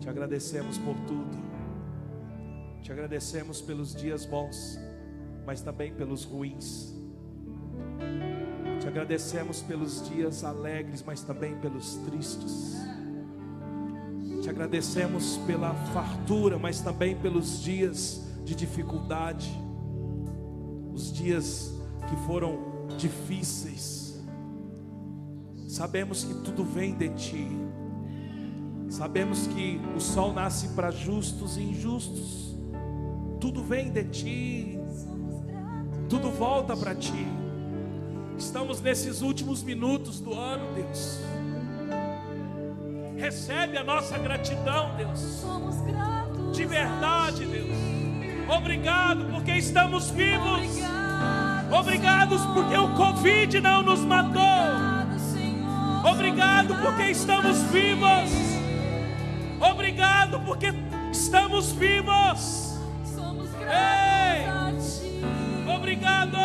Te agradecemos por tudo. Te agradecemos pelos dias bons, mas também pelos ruins. Te agradecemos pelos dias alegres, mas também pelos tristes. Te agradecemos pela fartura, mas também pelos dias de dificuldade, os dias que foram difíceis. Sabemos que tudo vem de Ti. Sabemos que o sol nasce para justos e injustos. Tudo vem de Ti. Tudo volta para Ti. Estamos nesses últimos minutos do ano, Deus. Recebe a nossa gratidão, Deus. Somos gratos. De verdade, Deus. Obrigado porque estamos vivos. Obrigado, Obrigados porque o Covid não nos matou. Obrigado, porque estamos vivos. Obrigado porque estamos vivos. Somos Ei. gratos a Ti. Obrigado.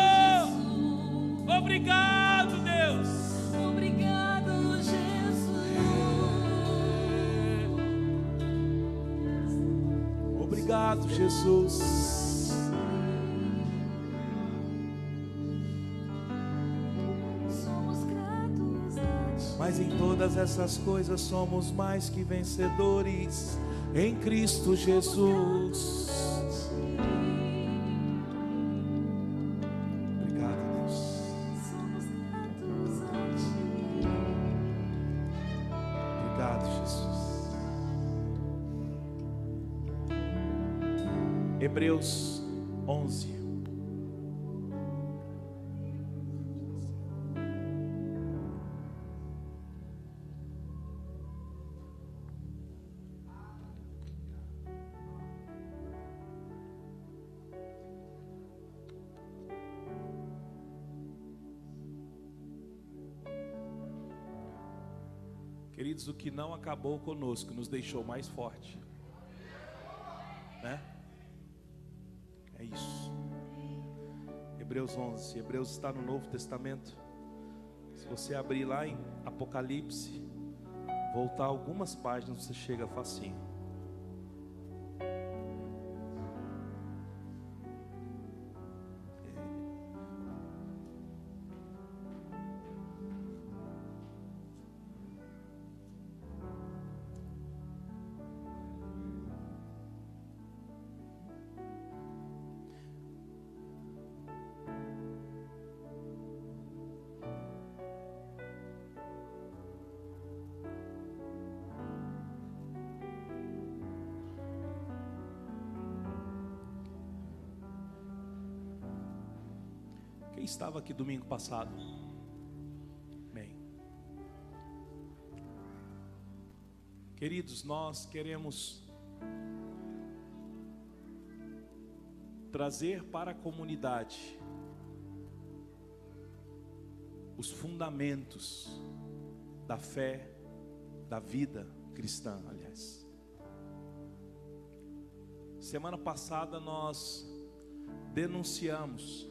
Obrigado, Deus. Obrigado, Jesus. Obrigado, Jesus. Todas essas coisas somos mais que vencedores em Cristo Jesus. Queridos, o que não acabou conosco nos deixou mais forte. Né? É isso. Hebreus 11. Hebreus está no Novo Testamento. Se você abrir lá em Apocalipse, voltar algumas páginas, você chega facinho. Domingo passado? Bem. Queridos, nós queremos trazer para a comunidade os fundamentos da fé, da vida cristã, aliás. Semana passada nós denunciamos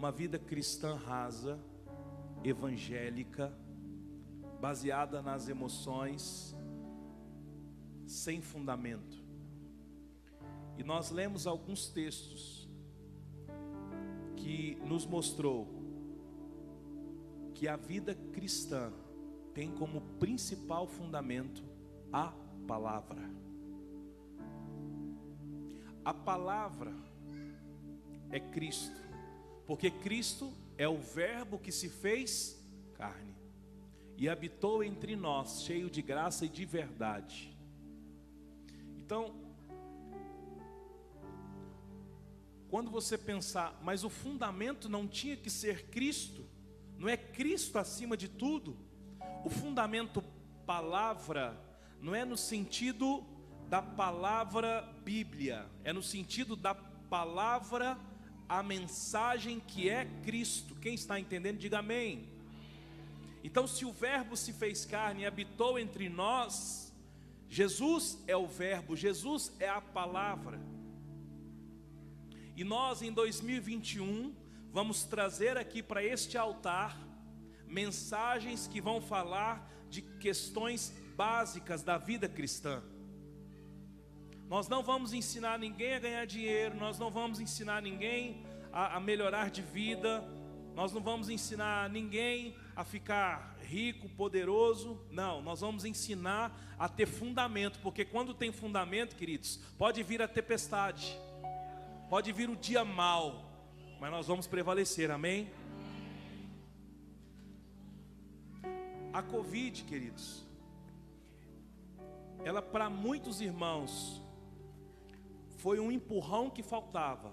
uma vida cristã rasa, evangélica, baseada nas emoções, sem fundamento. E nós lemos alguns textos que nos mostrou que a vida cristã tem como principal fundamento a palavra. A palavra é Cristo, porque Cristo é o Verbo que se fez carne e habitou entre nós, cheio de graça e de verdade. Então, quando você pensar, mas o fundamento não tinha que ser Cristo, não é Cristo acima de tudo, o fundamento palavra não é no sentido da palavra Bíblia, é no sentido da palavra, a mensagem que é Cristo. Quem está entendendo, diga amém. Então, se o Verbo se fez carne e habitou entre nós, Jesus é o Verbo, Jesus é a palavra. E nós em 2021 vamos trazer aqui para este altar mensagens que vão falar de questões básicas da vida cristã. Nós não vamos ensinar ninguém a ganhar dinheiro, nós não vamos ensinar ninguém a, a melhorar de vida, nós não vamos ensinar ninguém a ficar rico, poderoso. Não, nós vamos ensinar a ter fundamento, porque quando tem fundamento, queridos, pode vir a tempestade, pode vir o dia mal, mas nós vamos prevalecer, amém? A Covid, queridos, ela para muitos irmãos foi um empurrão que faltava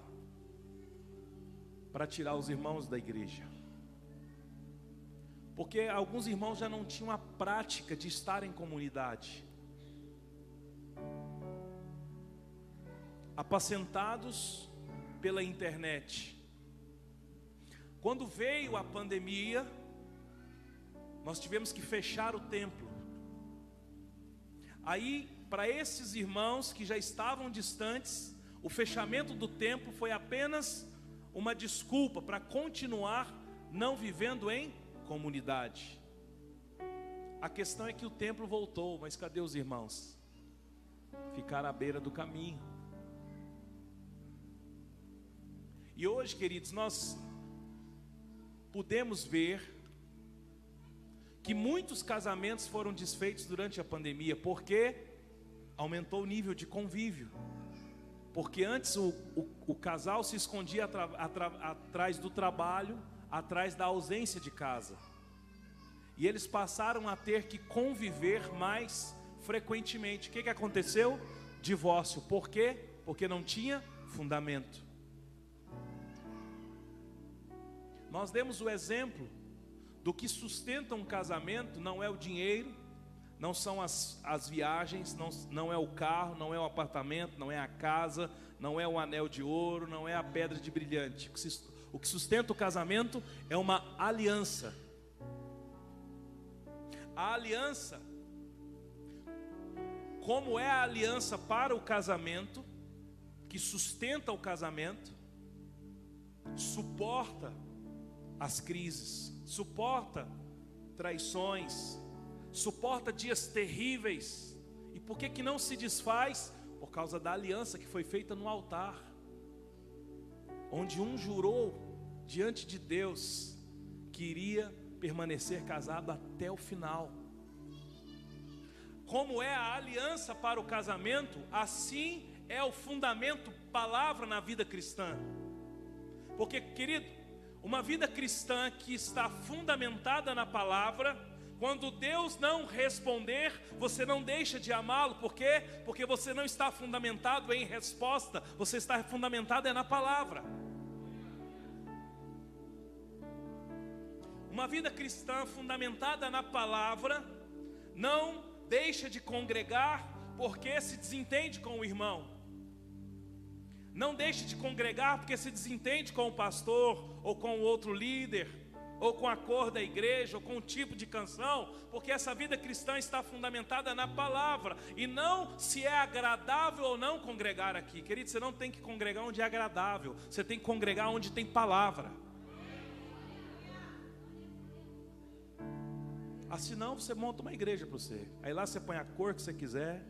para tirar os irmãos da igreja. Porque alguns irmãos já não tinham a prática de estar em comunidade. Apacentados pela internet. Quando veio a pandemia, nós tivemos que fechar o templo. Aí, para esses irmãos que já estavam distantes, o fechamento do templo foi apenas uma desculpa para continuar não vivendo em comunidade. A questão é que o templo voltou, mas cadê os irmãos? Ficaram à beira do caminho. E hoje, queridos, nós podemos ver que muitos casamentos foram desfeitos durante a pandemia, porque aumentou o nível de convívio. Porque antes o, o, o casal se escondia atra, atra, atrás do trabalho, atrás da ausência de casa. E eles passaram a ter que conviver mais frequentemente. O que, que aconteceu? Divórcio. Por quê? Porque não tinha fundamento. Nós demos o exemplo do que sustenta um casamento não é o dinheiro, não são as, as viagens, não, não é o carro, não é o apartamento, não é a casa, não é o anel de ouro, não é a pedra de brilhante. O que sustenta o casamento é uma aliança. A aliança, como é a aliança para o casamento, que sustenta o casamento, suporta as crises, suporta traições, suporta dias terríveis. E por que que não se desfaz? Por causa da aliança que foi feita no altar. Onde um jurou diante de Deus que iria permanecer casado até o final. Como é a aliança para o casamento, assim é o fundamento palavra na vida cristã. Porque, querido, uma vida cristã que está fundamentada na palavra, quando Deus não responder, você não deixa de amá-lo, por quê? Porque você não está fundamentado em resposta, você está fundamentado é na palavra. Uma vida cristã fundamentada na palavra não deixa de congregar porque se desentende com o irmão. Não deixe de congregar porque se desentende com o pastor ou com o outro líder, ou com a cor da igreja, ou com o tipo de canção, porque essa vida cristã está fundamentada na palavra e não se é agradável ou não congregar aqui. Querido, você não tem que congregar onde é agradável, você tem que congregar onde tem palavra. Assim não, você monta uma igreja para você. Aí lá você põe a cor que você quiser,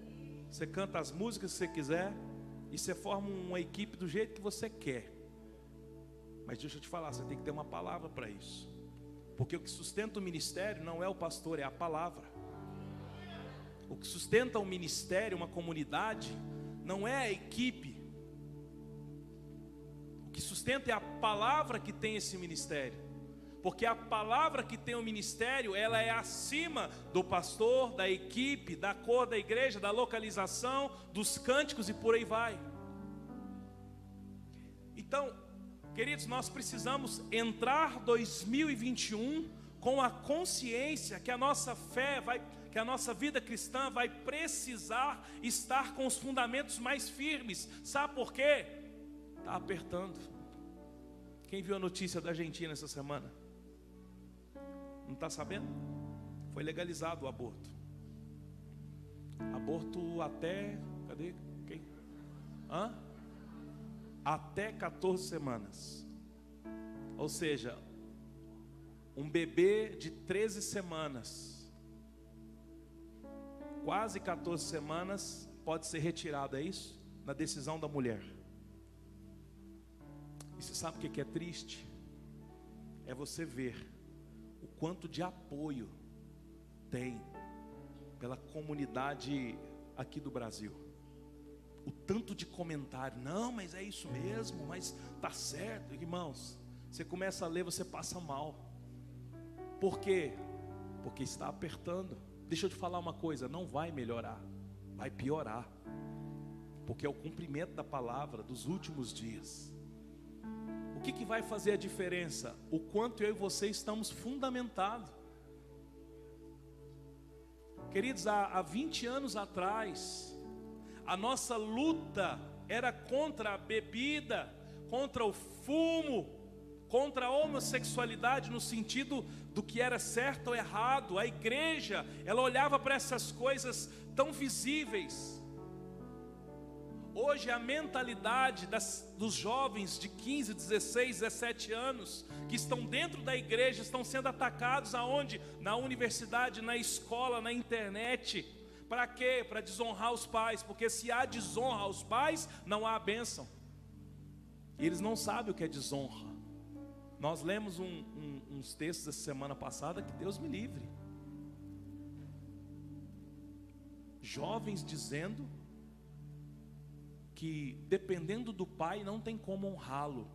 você canta as músicas que você quiser, e você forma uma equipe do jeito que você quer. Mas deixa eu te falar, você tem que ter uma palavra para isso. Porque o que sustenta o ministério não é o pastor, é a palavra. O que sustenta o ministério, uma comunidade, não é a equipe. O que sustenta é a palavra que tem esse ministério. Porque a palavra que tem o ministério, ela é acima do pastor, da equipe, da cor da igreja, da localização, dos cânticos e por aí vai. Então, queridos, nós precisamos entrar 2021 com a consciência que a nossa fé vai, que a nossa vida cristã vai precisar estar com os fundamentos mais firmes. Sabe por quê? Está apertando. Quem viu a notícia da Argentina essa semana? Não está sabendo? Foi legalizado o aborto. Aborto até. Cadê? Quem? Hã? Até 14 semanas. Ou seja, um bebê de 13 semanas quase 14 semanas pode ser retirado, é isso? Na decisão da mulher. E você sabe o que é triste? É você ver o quanto de apoio tem pela comunidade aqui do Brasil. O tanto de comentário, não, mas é isso mesmo, mas tá certo, irmãos. Você começa a ler, você passa mal. Por quê? Porque está apertando. Deixa eu te falar uma coisa, não vai melhorar, vai piorar. Porque é o cumprimento da palavra dos últimos dias. O que, que vai fazer a diferença? O quanto eu e você estamos fundamentados. Queridos, há, há 20 anos atrás, a nossa luta era contra a bebida, contra o fumo, contra a homossexualidade no sentido do que era certo ou errado. A igreja, ela olhava para essas coisas tão visíveis. Hoje a mentalidade das, dos jovens de 15, 16, 17 anos que estão dentro da igreja estão sendo atacados aonde? Na universidade, na escola, na internet. Para quê? Para desonrar os pais, porque se há desonra aos pais, não há bênção. E eles não sabem o que é desonra. Nós lemos um, um, uns textos essa semana passada que Deus me livre. Jovens dizendo que dependendo do pai não tem como honrá-lo,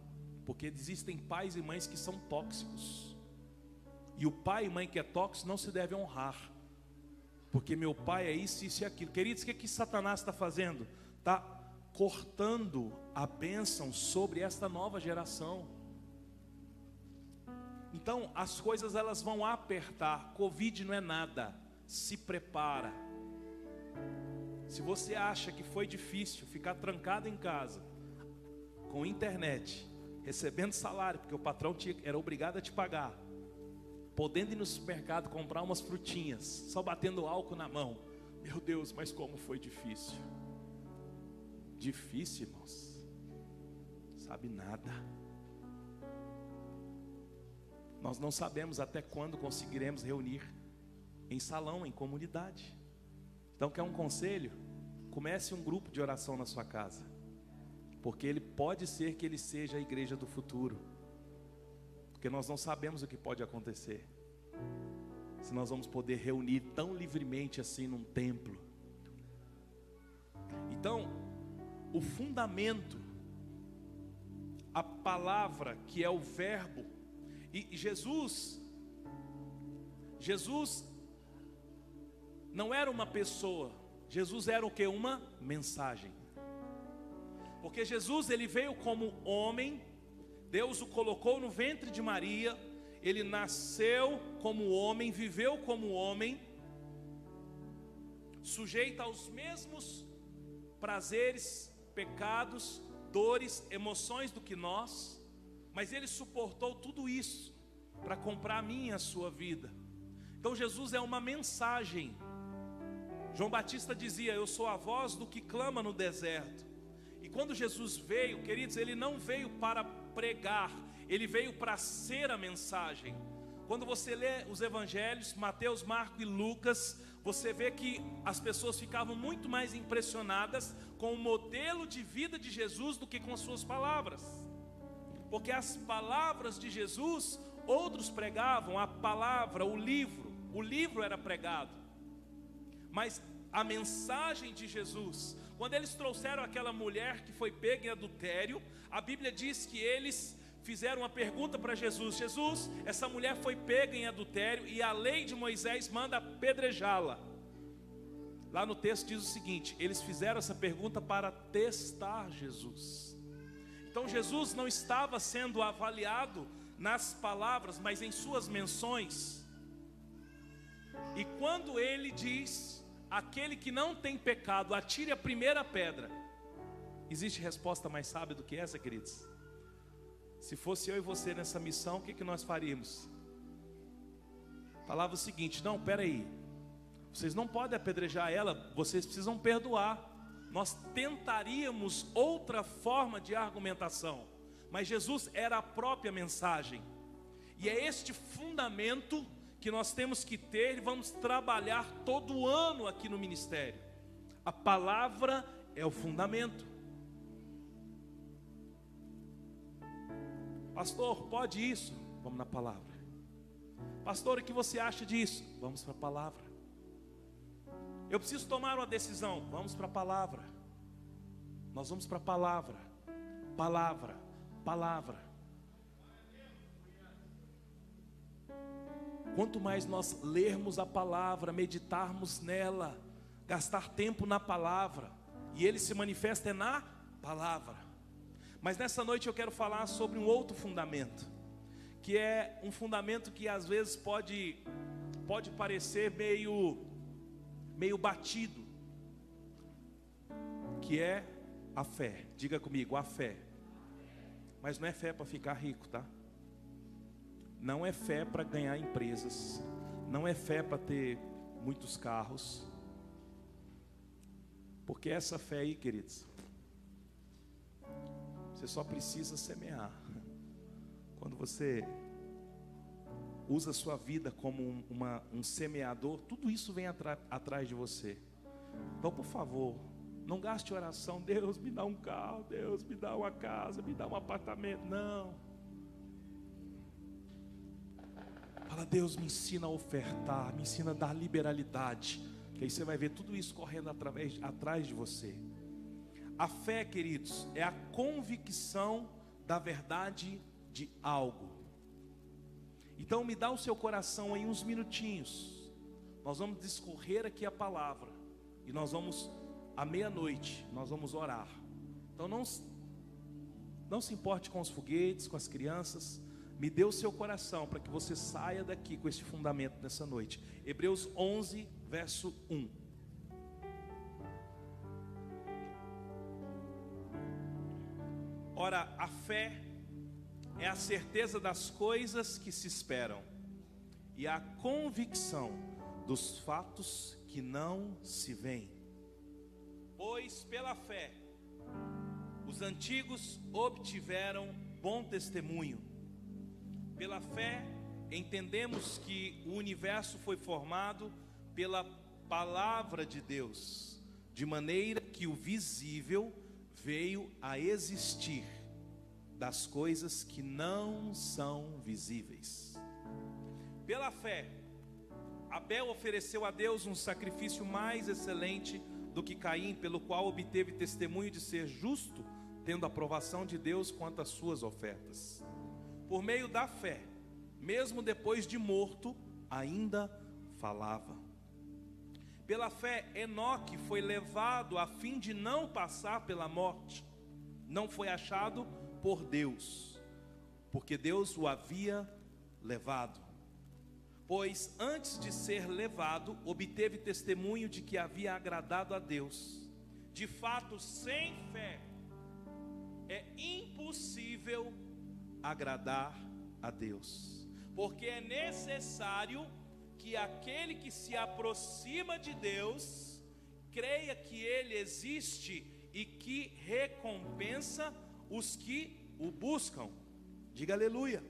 porque existem pais e mães que são tóxicos. E o pai e mãe que é tóxico não se deve honrar. Porque meu pai é isso, isso e aquilo. Queridos, o que, que Satanás está fazendo? Está cortando a bênção sobre esta nova geração. Então as coisas elas vão apertar. Covid não é nada. Se prepara. Se você acha que foi difícil ficar trancado em casa, com internet, recebendo salário, porque o patrão era obrigado a te pagar, podendo ir no supermercado comprar umas frutinhas, só batendo álcool na mão. Meu Deus, mas como foi difícil. Difícil, irmãos. Sabe nada. Nós não sabemos até quando conseguiremos reunir em salão, em comunidade. Então, quer um conselho? Comece um grupo de oração na sua casa, porque ele pode ser que ele seja a igreja do futuro, porque nós não sabemos o que pode acontecer, se nós vamos poder reunir tão livremente assim num templo. Então, o fundamento, a palavra que é o Verbo, e Jesus, Jesus não era uma pessoa, Jesus era o que? Uma mensagem. Porque Jesus ele veio como homem, Deus o colocou no ventre de Maria, ele nasceu como homem, viveu como homem, sujeito aos mesmos prazeres, pecados, dores, emoções do que nós, mas ele suportou tudo isso para comprar a minha e a sua vida. Então Jesus é uma mensagem. João Batista dizia: Eu sou a voz do que clama no deserto. E quando Jesus veio, queridos, ele não veio para pregar, ele veio para ser a mensagem. Quando você lê os evangelhos, Mateus, Marcos e Lucas, você vê que as pessoas ficavam muito mais impressionadas com o modelo de vida de Jesus do que com as suas palavras porque as palavras de Jesus, outros pregavam a palavra, o livro, o livro era pregado, mas a mensagem de Jesus, quando eles trouxeram aquela mulher que foi pega em adultério, a Bíblia diz que eles fizeram uma pergunta para Jesus: Jesus, essa mulher foi pega em adultério e a lei de Moisés manda apedrejá-la. Lá no texto diz o seguinte: eles fizeram essa pergunta para testar Jesus. Então Jesus não estava sendo avaliado nas palavras, mas em suas menções. E quando ele diz: aquele que não tem pecado, atire a primeira pedra. Existe resposta mais sábia do que essa, queridos? Se fosse eu e você nessa missão, o que, que nós faríamos? Falava o seguinte: não, peraí, vocês não podem apedrejar ela, vocês precisam perdoar nós tentaríamos outra forma de argumentação, mas Jesus era a própria mensagem, e é este fundamento que nós temos que ter e vamos trabalhar todo ano aqui no ministério. A palavra é o fundamento. Pastor, pode isso? Vamos na palavra. Pastor, o que você acha disso? Vamos para a palavra. Eu preciso tomar uma decisão. Vamos para a palavra. Nós vamos para a palavra. Palavra, palavra. Quanto mais nós lermos a palavra, meditarmos nela, gastar tempo na palavra, e ele se manifesta é na palavra. Mas nessa noite eu quero falar sobre um outro fundamento, que é um fundamento que às vezes pode pode parecer meio meio batido, que é a fé. Diga comigo, a fé. Mas não é fé para ficar rico, tá? Não é fé para ganhar empresas, não é fé para ter muitos carros, porque essa fé aí, queridos, você só precisa semear. Quando você usa a sua vida como um, uma, um semeador, tudo isso vem atrás de você. Então, por favor, não gaste oração, Deus me dá um carro, Deus me dá uma casa, me dá um apartamento. Não. Fala, Deus me ensina a ofertar, me ensina a dar liberalidade. Que aí você vai ver tudo isso correndo através, atrás de você. A fé, queridos, é a convicção da verdade de algo. Então me dá o seu coração em uns minutinhos. Nós vamos discorrer aqui a palavra. E nós vamos, à meia-noite, nós vamos orar. Então não, não se importe com os foguetes, com as crianças. Me dê o seu coração para que você saia daqui com esse fundamento nessa noite. Hebreus 11, verso 1. Ora, a fé é a certeza das coisas que se esperam e a convicção dos fatos que não se veem. Pois pela fé os antigos obtiveram bom testemunho. Pela fé, entendemos que o universo foi formado pela palavra de Deus, de maneira que o visível veio a existir das coisas que não são visíveis. Pela fé, Abel ofereceu a Deus um sacrifício mais excelente do que Caim, pelo qual obteve testemunho de ser justo, tendo aprovação de Deus quanto às suas ofertas por meio da fé, mesmo depois de morto, ainda falava. Pela fé, Enoque foi levado a fim de não passar pela morte. Não foi achado por Deus, porque Deus o havia levado. Pois antes de ser levado, obteve testemunho de que havia agradado a Deus. De fato, sem fé é impossível agradar a Deus, porque é necessário que aquele que se aproxima de Deus creia que Ele existe e que recompensa os que o buscam. Diga aleluia.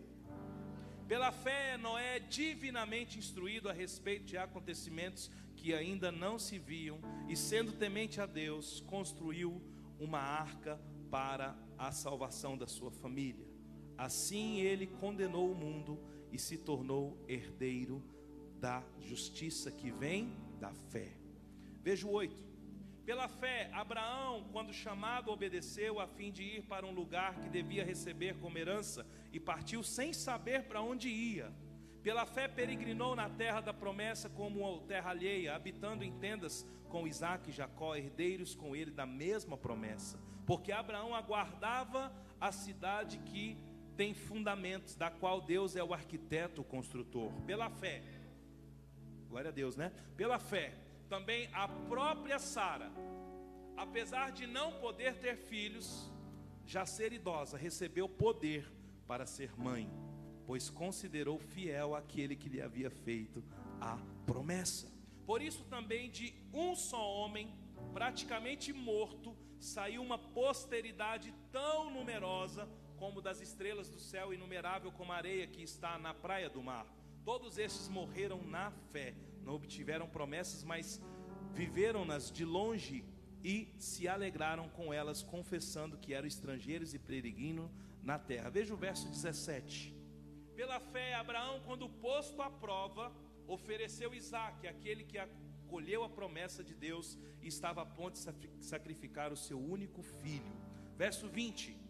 Pela fé, Noé é divinamente instruído a respeito de acontecimentos que ainda não se viam, e sendo temente a Deus, construiu uma arca para a salvação da sua família. Assim ele condenou o mundo e se tornou herdeiro da justiça que vem da fé. Veja o 8. Pela fé, Abraão, quando chamado, obedeceu a fim de ir para um lugar que devia receber como herança e partiu sem saber para onde ia. Pela fé, peregrinou na terra da promessa como terra alheia, habitando em tendas com Isaac e Jacó, herdeiros com ele da mesma promessa. Porque Abraão aguardava a cidade que tem fundamentos, da qual Deus é o arquiteto, o construtor, pela fé. Glória a Deus, né? Pela fé. Também a própria Sara, apesar de não poder ter filhos, já ser idosa, recebeu poder para ser mãe, pois considerou fiel aquele que lhe havia feito a promessa. Por isso também de um só homem, praticamente morto, saiu uma posteridade tão numerosa como das estrelas do céu, inumerável como a areia que está na praia do mar. Todos estes morreram na fé, não obtiveram promessas, mas viveram-nas de longe e se alegraram com elas, confessando que eram estrangeiros e peregrinos na terra. Veja o verso 17. Pela fé, Abraão, quando posto à prova, ofereceu Isaac, aquele que acolheu a promessa de Deus e estava a ponto de sacrificar o seu único filho. Verso 20.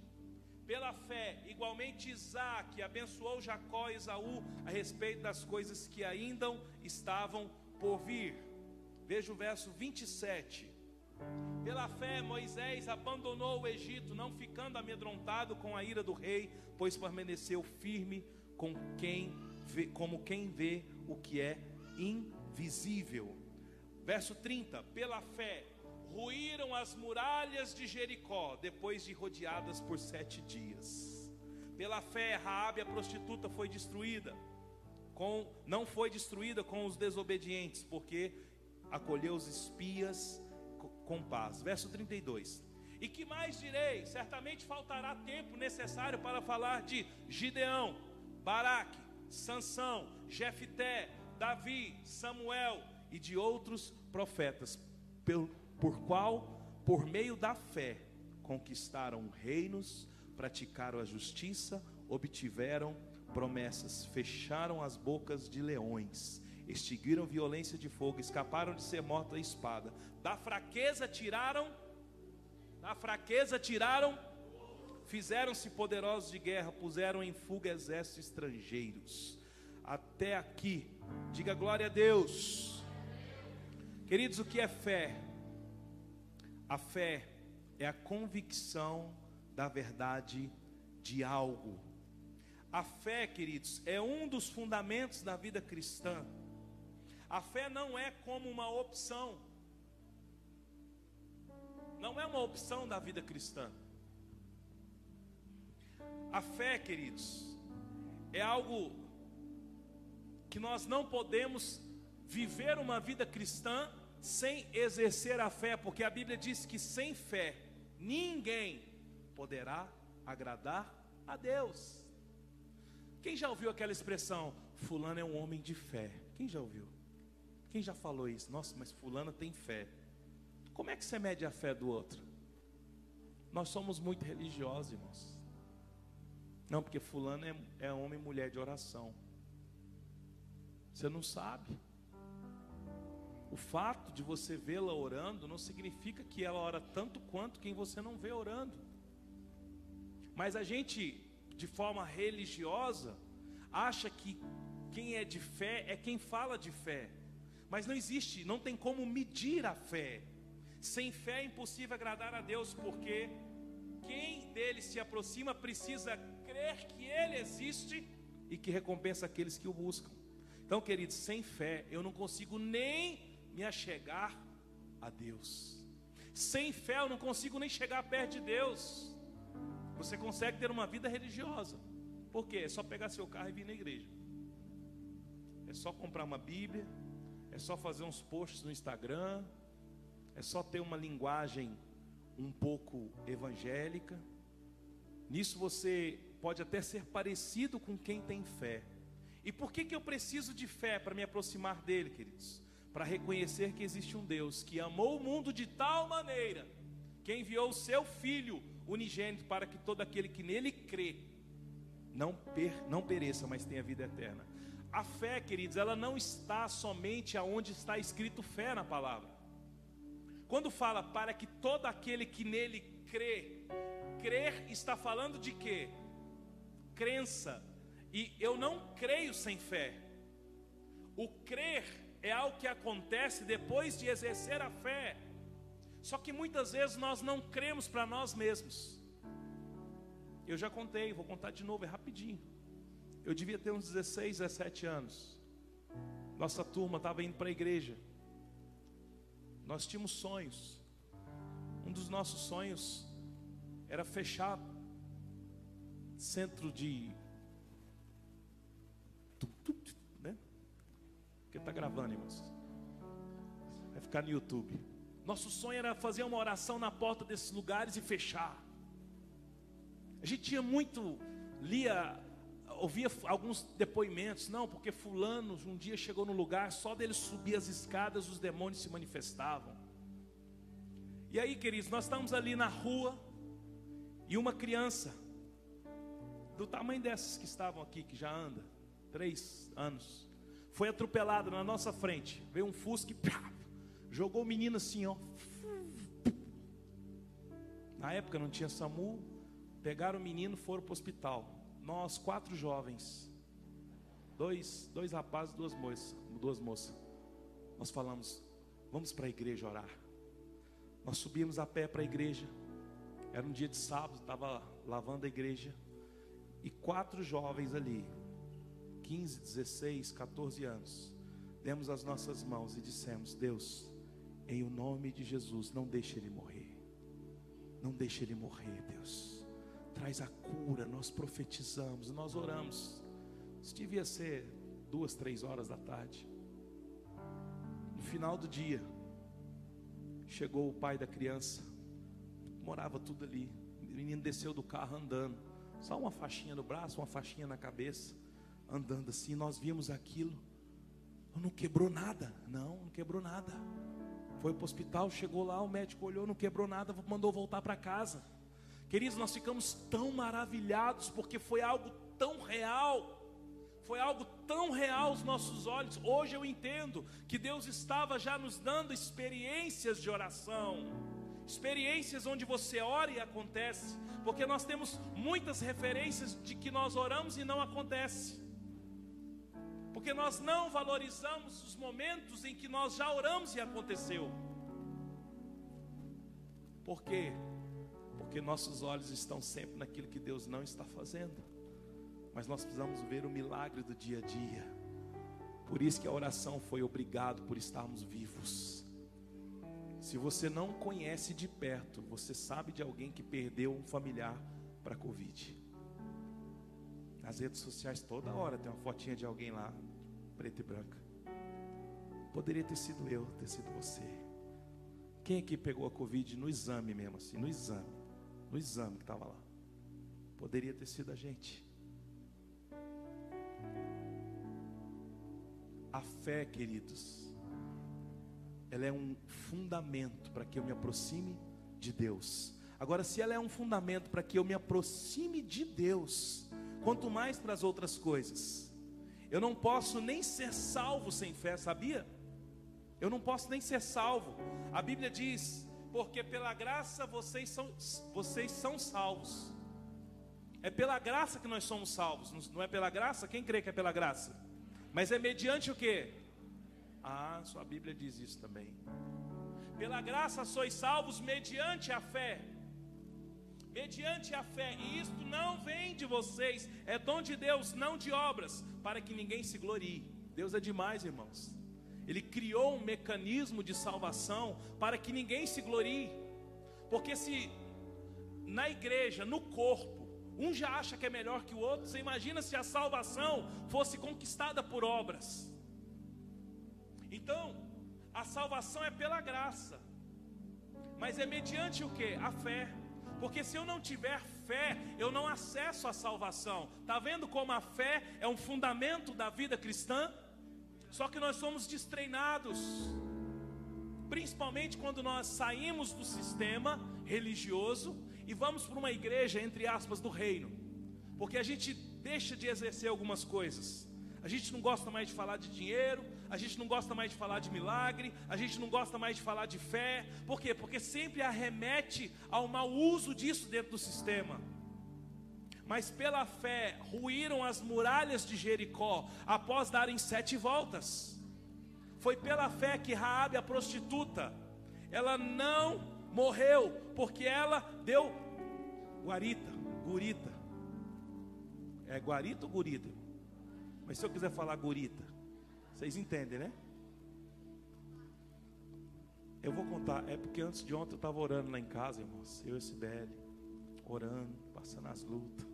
Pela fé, igualmente Isaac abençoou Jacó e Esaú a respeito das coisas que ainda estavam por vir. Veja o verso 27. Pela fé, Moisés abandonou o Egito, não ficando amedrontado com a ira do rei, pois permaneceu firme com quem vê, como quem vê o que é invisível. Verso 30. Pela fé, ruíram as muralhas de Jericó, depois de rodeadas por sete dias. Pela fé, Raabe a prostituta foi destruída, com, não foi destruída com os desobedientes, porque acolheu os espias com paz. Verso 32. E que mais direi? Certamente faltará tempo necessário para falar de Gideão, Baraque, Sansão, Jefté, Davi, Samuel e de outros profetas, por, qual, por meio da fé, conquistaram reinos, praticaram a justiça, obtiveram promessas, fecharam as bocas de leões, extinguiram violência de fogo, escaparam de ser mortos à espada, da fraqueza tiraram, da fraqueza tiraram, fizeram-se poderosos de guerra, puseram em fuga exércitos estrangeiros. Até aqui, diga glória a Deus. Queridos, o que é fé? A fé é a convicção da verdade de algo. A fé, queridos, é um dos fundamentos da vida cristã. A fé não é como uma opção não é uma opção da vida cristã. A fé, queridos, é algo que nós não podemos viver uma vida cristã sem exercer a fé, porque a Bíblia diz que sem fé ninguém poderá agradar a Deus. Quem já ouviu aquela expressão, fulano é um homem de fé? Quem já ouviu? Quem já falou isso? Nossa, mas fulano tem fé. Como é que você mede a fé do outro? Nós somos muito religiosos, irmãos. Não, porque fulano é, é homem e mulher de oração. Você não sabe. O fato de você vê-la orando não significa que ela ora tanto quanto quem você não vê orando. Mas a gente, de forma religiosa, acha que quem é de fé é quem fala de fé. Mas não existe, não tem como medir a fé. Sem fé é impossível agradar a Deus, porque quem dele se aproxima precisa crer que ele existe e que recompensa aqueles que o buscam. Então, queridos, sem fé eu não consigo nem me achegar a Deus. Sem fé eu não consigo nem chegar perto de Deus. Você consegue ter uma vida religiosa. Por quê? É só pegar seu carro e vir na igreja. É só comprar uma Bíblia, é só fazer uns posts no Instagram, é só ter uma linguagem um pouco evangélica. Nisso você pode até ser parecido com quem tem fé. E por que, que eu preciso de fé para me aproximar dele, queridos? Para reconhecer que existe um Deus que amou o mundo de tal maneira que enviou o seu Filho unigênito para que todo aquele que nele crê não, per, não pereça, mas tenha vida eterna. A fé, queridos, ela não está somente aonde está escrito fé na palavra. Quando fala para que todo aquele que nele crê, crer está falando de quê? Crença. E eu não creio sem fé. O crer é algo que acontece depois de exercer a fé. Só que muitas vezes nós não cremos para nós mesmos. Eu já contei, vou contar de novo, é rapidinho. Eu devia ter uns 16, 17 anos. Nossa turma estava indo para a igreja. Nós tínhamos sonhos. Um dos nossos sonhos era fechar centro de. Porque está gravando, irmãos. Vai ficar no YouTube. Nosso sonho era fazer uma oração na porta desses lugares e fechar. A gente tinha muito, lia ouvia alguns depoimentos, não, porque fulano um dia chegou no lugar, só dele subir as escadas os demônios se manifestavam. E aí, queridos, nós estamos ali na rua e uma criança do tamanho dessas que estavam aqui, que já anda, três anos, foi atropelada na nossa frente. Veio um fusca e pá, jogou o menino assim, ó. Na época não tinha SAMU, pegaram o menino, foram para o hospital. Nós, quatro jovens, dois, dois rapazes, duas moças, duas moças. Nós falamos, vamos para a igreja orar. Nós subimos a pé para a igreja. Era um dia de sábado, estava lavando a igreja. E quatro jovens ali, 15, 16, 14 anos, demos as nossas mãos e dissemos: Deus, em o nome de Jesus, não deixe ele morrer. Não deixe ele morrer, Deus. Traz a cura, nós profetizamos, nós oramos. Isso devia ser duas, três horas da tarde. No final do dia, chegou o pai da criança, morava tudo ali. O menino desceu do carro andando, só uma faixinha no braço, uma faixinha na cabeça, andando assim. Nós vimos aquilo, não quebrou nada, não, não quebrou nada. Foi para o hospital, chegou lá, o médico olhou, não quebrou nada, mandou voltar para casa. Queridos, nós ficamos tão maravilhados porque foi algo tão real. Foi algo tão real aos nossos olhos. Hoje eu entendo que Deus estava já nos dando experiências de oração. Experiências onde você ora e acontece, porque nós temos muitas referências de que nós oramos e não acontece. Porque nós não valorizamos os momentos em que nós já oramos e aconteceu. Por quê? Porque nossos olhos estão sempre naquilo que Deus não está fazendo. Mas nós precisamos ver o milagre do dia a dia. Por isso que a oração foi obrigado por estarmos vivos. Se você não conhece de perto, você sabe de alguém que perdeu um familiar para a Covid. Nas redes sociais toda hora tem uma fotinha de alguém lá, preta e branca. Poderia ter sido eu, ter sido você. Quem aqui pegou a Covid no exame mesmo, assim, no exame, no exame que estava lá? Poderia ter sido a gente. A fé, queridos, ela é um fundamento para que eu me aproxime de Deus. Agora, se ela é um fundamento para que eu me aproxime de Deus, quanto mais para as outras coisas, eu não posso nem ser salvo sem fé, sabia? Eu não posso nem ser salvo. A Bíblia diz: porque pela graça vocês são, vocês são salvos. É pela graça que nós somos salvos, não é pela graça? Quem crê que é pela graça? Mas é mediante o que? Ah, sua Bíblia diz isso também. Pela graça sois salvos mediante a fé. Mediante a fé, e isto não vem de vocês, é dom de Deus, não de obras, para que ninguém se glorie. Deus é demais, irmãos. Ele criou um mecanismo de salvação para que ninguém se glorie. Porque se na igreja, no corpo, um já acha que é melhor que o outro, você imagina se a salvação fosse conquistada por obras. Então, a salvação é pela graça. Mas é mediante o que? A fé. Porque se eu não tiver fé, eu não acesso à salvação. Tá vendo como a fé é um fundamento da vida cristã? Só que nós somos destreinados. Principalmente quando nós saímos do sistema religioso e vamos para uma igreja, entre aspas, do reino. Porque a gente deixa de exercer algumas coisas. A gente não gosta mais de falar de dinheiro, a gente não gosta mais de falar de milagre, a gente não gosta mais de falar de fé. Por quê? Porque sempre arremete ao mau uso disso dentro do sistema. Mas pela fé ruíram as muralhas de Jericó após darem sete voltas. Foi pela fé que Raabe a prostituta, ela não morreu, porque ela deu guarita, gurita. É guarita ou gurita? Mas se eu quiser falar gurita, vocês entendem, né? Eu vou contar, é porque antes de ontem eu estava orando lá em casa, irmãos, eu e Sibeli, orando, passando as lutas.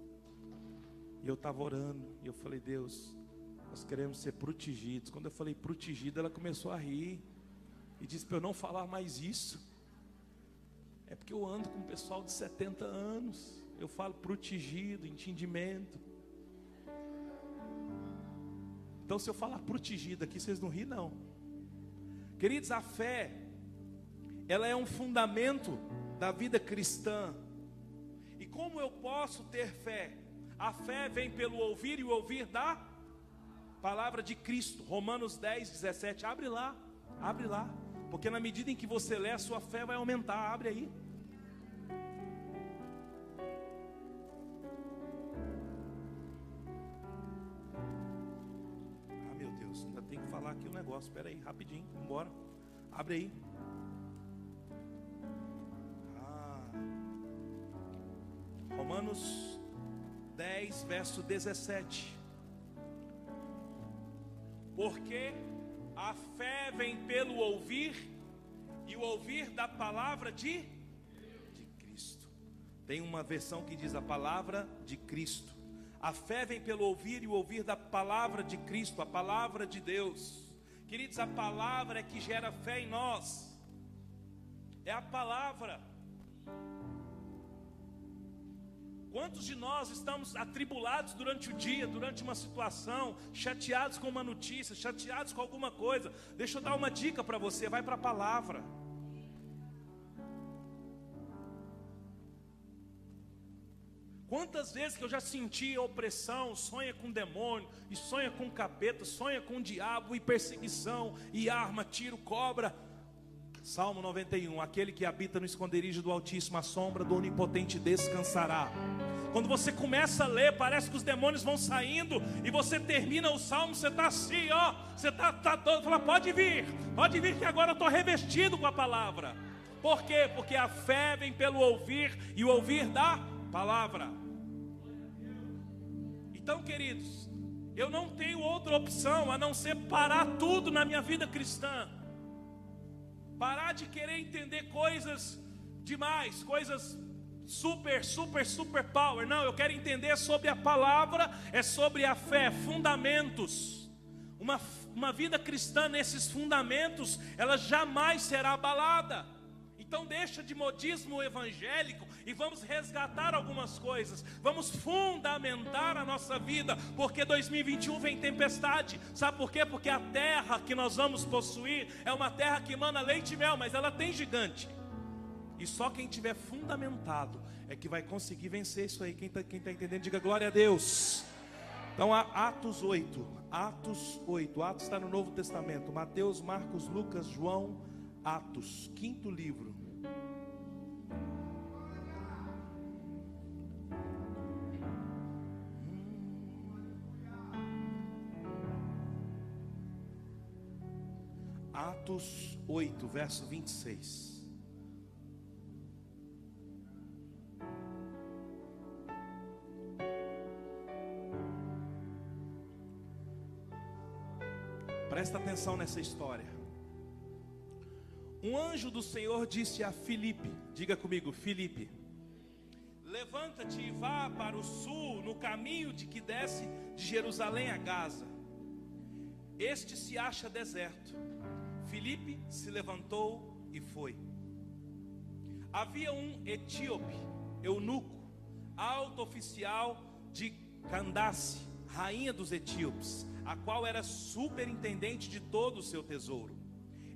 E eu estava orando, e eu falei, Deus, nós queremos ser protegidos. Quando eu falei protegido, ela começou a rir e disse para eu não falar mais isso. É porque eu ando com um pessoal de 70 anos. Eu falo protegido, entendimento. Então, se eu falar protegida aqui, vocês não ri não. Queridos, a fé, ela é um fundamento da vida cristã. E como eu posso ter fé? A fé vem pelo ouvir e o ouvir da palavra de Cristo. Romanos 10, 17. Abre lá, abre lá. Porque na medida em que você lê, a sua fé vai aumentar. Abre aí. Negócio. Espera aí, rapidinho, embora. Abre aí. Ah. Romanos 10, verso 17. Porque a fé vem pelo ouvir, e o ouvir da palavra de, de Cristo. Tem uma versão que diz a palavra de Cristo. A fé vem pelo ouvir e o ouvir da palavra de Cristo, a palavra de Deus. Queridos, a palavra é que gera fé em nós. É a palavra. Quantos de nós estamos atribulados durante o dia, durante uma situação, chateados com uma notícia, chateados com alguma coisa? Deixa eu dar uma dica para você: vai para a palavra. Quantas vezes que eu já senti opressão, sonha com demônio, e sonha com capeta, sonha com diabo, e perseguição, e arma, tiro, cobra. Salmo 91: Aquele que habita no esconderijo do Altíssimo, a sombra do Onipotente descansará. Quando você começa a ler, parece que os demônios vão saindo, e você termina o salmo, você está assim, ó, você está tá todo, fala, pode vir, pode vir, que agora eu estou revestido com a palavra. Por quê? Porque a fé vem pelo ouvir, e o ouvir da palavra. Então, queridos, eu não tenho outra opção a não ser parar tudo na minha vida cristã. Parar de querer entender coisas demais, coisas super, super, super power. Não, eu quero entender sobre a palavra, é sobre a fé, fundamentos. Uma, uma vida cristã nesses fundamentos, ela jamais será abalada. Então deixa de modismo evangélico e vamos resgatar algumas coisas. Vamos fundamentar a nossa vida, porque 2021 vem tempestade. Sabe por quê? Porque a terra que nós vamos possuir é uma terra que emana leite e mel, mas ela tem gigante. E só quem tiver fundamentado é que vai conseguir vencer isso aí. Quem está tá entendendo, diga glória a Deus. Então, Atos 8, Atos 8, Atos está no Novo Testamento, Mateus, Marcos, Lucas, João, Atos, quinto livro. Atos 8, verso 26. Presta atenção nessa história. Um anjo do Senhor disse a Filipe: Diga comigo, Filipe. Levanta-te e vá para o sul, no caminho de que desce de Jerusalém a Gaza. Este se acha deserto. Filipe se levantou e foi. Havia um etíope, eunuco, alto oficial de Candace, rainha dos etíopes, a qual era superintendente de todo o seu tesouro.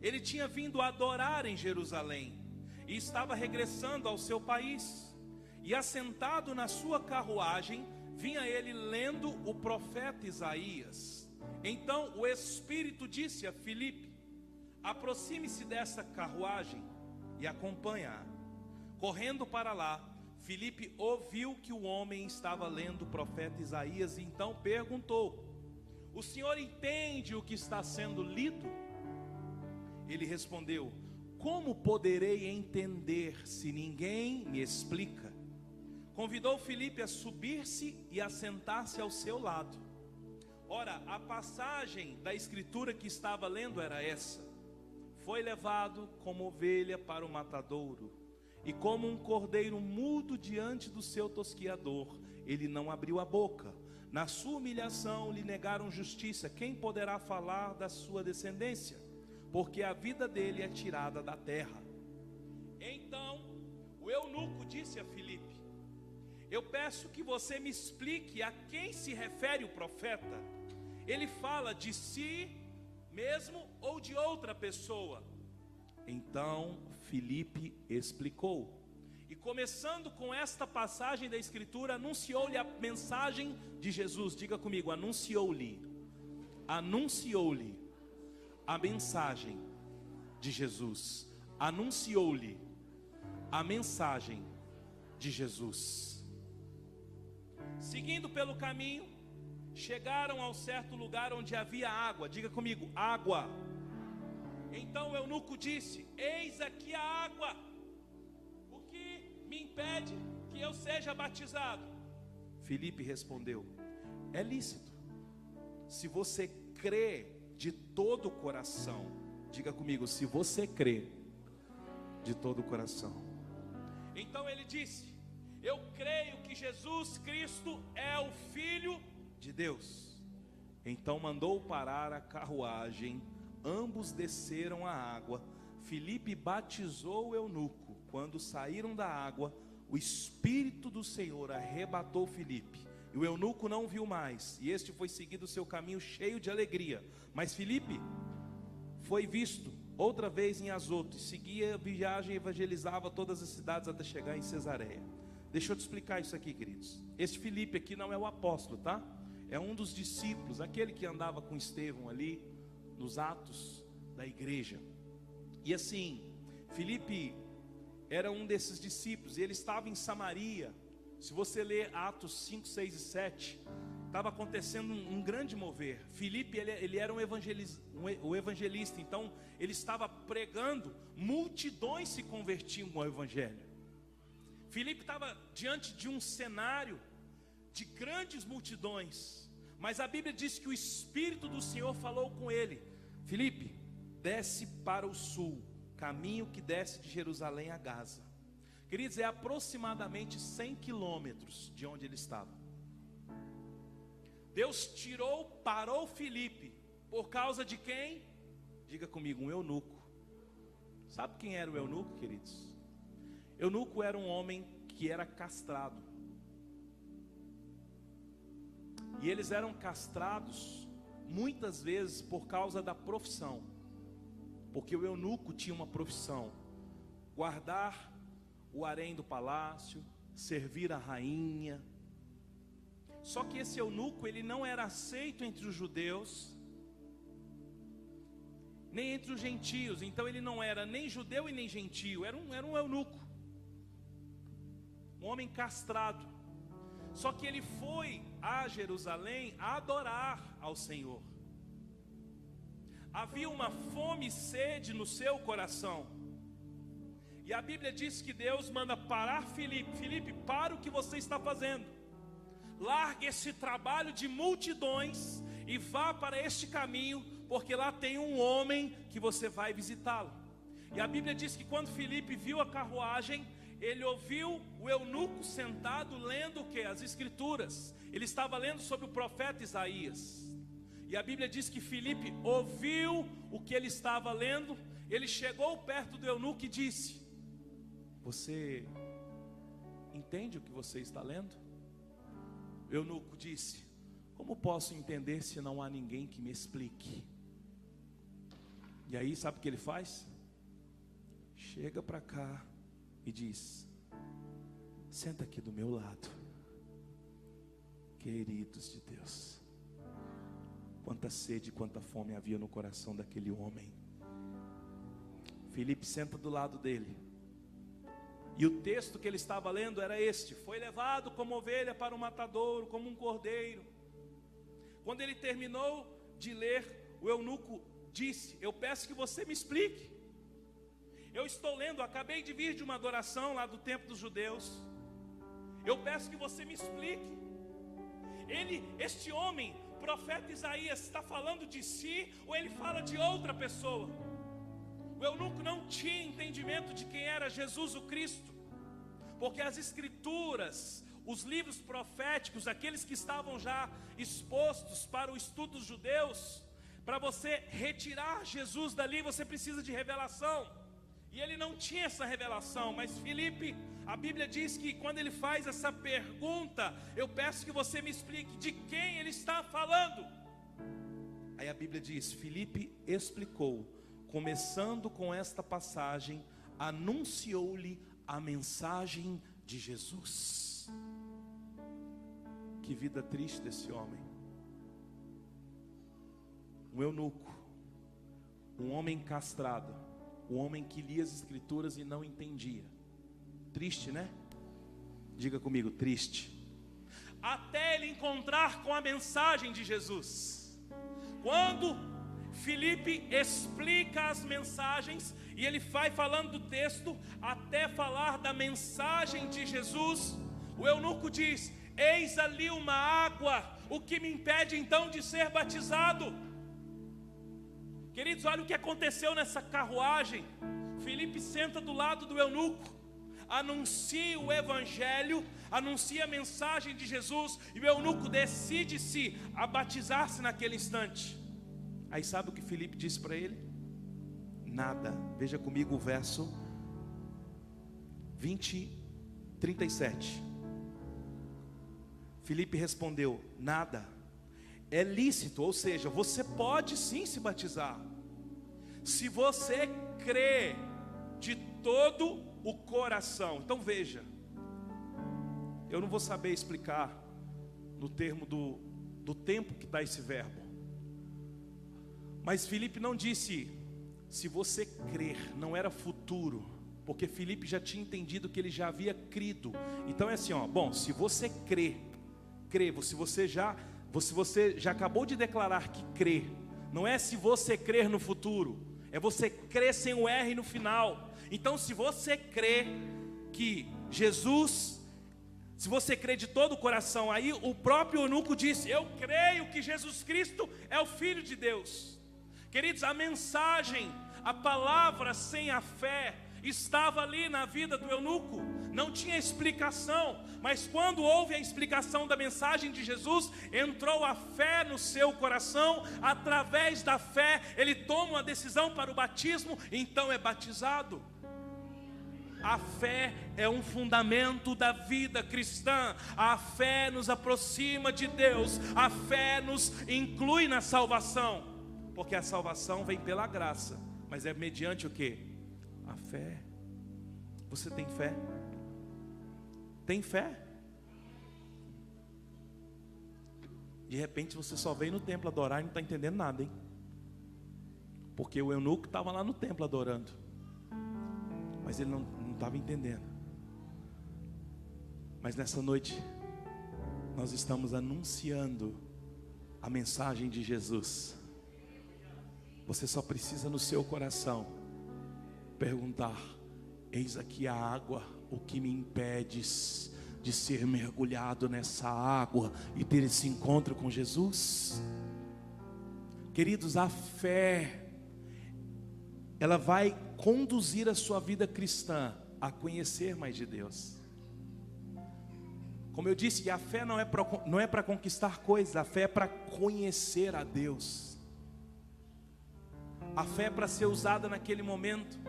Ele tinha vindo adorar em Jerusalém e estava regressando ao seu país. E assentado na sua carruagem, vinha ele lendo o profeta Isaías. Então o Espírito disse a Filipe: Aproxime-se dessa carruagem e acompanha-a. Correndo para lá, Filipe ouviu que o homem estava lendo o profeta Isaías e então perguntou: O senhor entende o que está sendo lido? Ele respondeu: Como poderei entender se ninguém me explica? Convidou Filipe a subir-se e a sentar-se ao seu lado. Ora, a passagem da escritura que estava lendo era essa: Foi levado como ovelha para o matadouro, e como um cordeiro mudo diante do seu tosquiador, ele não abriu a boca. Na sua humilhação lhe negaram justiça. Quem poderá falar da sua descendência? Porque a vida dele é tirada da terra. Então, o eunuco disse a Filipe: Eu peço que você me explique a quem se refere o profeta. ele fala de si mesmo ou de outra pessoa? Então Filipe explicou. E começando com esta passagem da Escritura, anunciou-lhe a mensagem de Jesus. Diga comigo, anunciou-lhe. Anunciou-lhe a mensagem de Jesus. Anunciou-lhe a mensagem de Jesus. Seguindo pelo caminho, chegaram ao certo lugar onde havia água. Diga comigo, água. Então o eunuco disse: Eis aqui a água. O que me impede que eu seja batizado? Filipe respondeu: É lícito. Se você crê de todo o coração, diga comigo, se você crê de todo o coração. Então ele disse: Eu creio que Jesus Cristo é o Filho de Deus. Então mandou parar a carruagem, ambos desceram a água. Filipe batizou o eunuco. Quando saíram da água, o Espírito do Senhor arrebatou Filipe. E o eunuco não viu mais, e este foi seguido seu caminho cheio de alegria. Mas Filipe foi visto outra vez em Azoto, e seguia a viagem e evangelizava todas as cidades até chegar em Cesareia. Deixa eu te explicar isso aqui, queridos. Este Filipe aqui não é o apóstolo, tá? É um dos discípulos, aquele que andava com Estevão ali nos atos da igreja. E assim, Filipe era um desses discípulos, e ele estava em Samaria. Se você ler Atos 5, 6 e 7, estava acontecendo um, um grande mover. Filipe, ele, ele era um evangelista, um, o evangelista, então ele estava pregando, multidões se convertiam ao evangelho. Filipe estava diante de um cenário de grandes multidões, mas a Bíblia diz que o Espírito do Senhor falou com ele: Filipe, desce para o sul, caminho que desce de Jerusalém a Gaza. Queridos, é aproximadamente 100 quilômetros de onde ele estava. Deus tirou, parou Filipe, por causa de quem? Diga comigo, um eunuco. Sabe quem era o eunuco, queridos? Eunuco era um homem que era castrado. E eles eram castrados muitas vezes por causa da profissão. Porque o eunuco tinha uma profissão: guardar o harém do palácio, servir a rainha. Só que esse eunuco, ele não era aceito entre os judeus, nem entre os gentios. Então ele não era nem judeu e nem gentio, era um, era um eunuco. Um homem castrado. Só que ele foi a Jerusalém adorar ao Senhor. Havia uma fome e sede no seu coração. E a Bíblia diz que Deus manda parar Filipe. Filipe, para o que você está fazendo. Largue esse trabalho de multidões e vá para este caminho, porque lá tem um homem que você vai visitá-lo. E a Bíblia diz que quando Filipe viu a carruagem, ele ouviu o eunuco sentado lendo o que? As escrituras. Ele estava lendo sobre o profeta Isaías. E a Bíblia diz que Filipe ouviu o que ele estava lendo. Ele chegou perto do eunuco e disse: Você entende o que você está lendo? O eunuco disse: Como posso entender se não há ninguém que me explique? E aí, sabe o que ele faz? Chega para cá e diz: Senta aqui do meu lado, queridos de Deus. Quanta sede, quanta fome havia no coração daquele homem. Felipe senta do lado dele. E o texto que ele estava lendo era este: Foi levado como ovelha para o matadouro, como um cordeiro. Quando ele terminou de ler, o eunuco disse: Eu peço que você me explique. Eu estou lendo, acabei de vir de uma adoração lá do templo dos judeus. Eu peço que você me explique. Ele, este homem, profeta Isaías, está falando de si ou ele fala de outra pessoa? O eunuco não tinha entendimento de quem era Jesus o Cristo, porque as escrituras, os livros proféticos, aqueles que estavam já expostos para o estudo dos judeus, para você retirar Jesus dali, você precisa de revelação. E ele não tinha essa revelação, mas Felipe, a Bíblia diz que quando ele faz essa pergunta, eu peço que você me explique de quem ele está falando. Aí a Bíblia diz: Filipe explicou, começando com esta passagem, anunciou-lhe a mensagem de Jesus. Que vida triste desse homem. Um eunuco, um homem castrado, um homem que lia as escrituras e não entendia. Triste, né? Diga comigo, triste. Até ele encontrar com a mensagem de Jesus. Quando Felipe explica as mensagens e ele vai falando do texto até falar da mensagem de Jesus, o eunuco diz: Eis ali uma água, o que me impede então de ser batizado? Queridos, olha o que aconteceu nessa carruagem. Felipe senta do lado do eunuco, anuncia o evangelho, anuncia a mensagem de Jesus, e o eunuco decide-se a batizar-se naquele instante. Aí sabe o que Felipe disse para ele? Nada. Veja comigo o verso 20, 37. Felipe respondeu: Nada. É lícito, ou seja, você pode sim se batizar, se você crê de todo o coração. Então veja, eu não vou saber explicar no termo do, do tempo que está esse verbo, mas Felipe não disse se você crer, não era futuro, porque Felipe já tinha entendido que ele já havia crido. Então é assim, ó, bom, se você crê, crê, se você já, se você já acabou de declarar que crê, não é se você crer no futuro, é você crer sem o R no final. Então, se você crê que Jesus, se você crê de todo o coração, aí o próprio eunuco disse: Eu creio que Jesus Cristo é o Filho de Deus. Queridos, a mensagem, a palavra sem a fé, estava ali na vida do eunuco, não tinha explicação, mas quando houve a explicação da mensagem de Jesus, entrou a fé no seu coração, através da fé, ele toma uma decisão para o batismo, então é batizado. A fé é um fundamento da vida cristã. A fé nos aproxima de Deus. A fé nos inclui na salvação. Porque a salvação vem pela graça, mas é mediante o que? A fé. Você tem fé? Tem fé? De repente você só vem no templo adorar e não está entendendo nada, hein? Porque o eunuco estava lá no templo adorando, mas ele não estava entendendo. Mas nessa noite, nós estamos anunciando a mensagem de Jesus. Você só precisa no seu coração perguntar: Eis aqui a água, o que me impedes de ser mergulhado nessa água e ter esse encontro com Jesus? Queridos, a fé, ela vai conduzir a sua vida cristã a conhecer mais de Deus. Como eu disse, a fé não é para é conquistar coisas, a fé é para conhecer a Deus. A fé é para ser usada naquele momento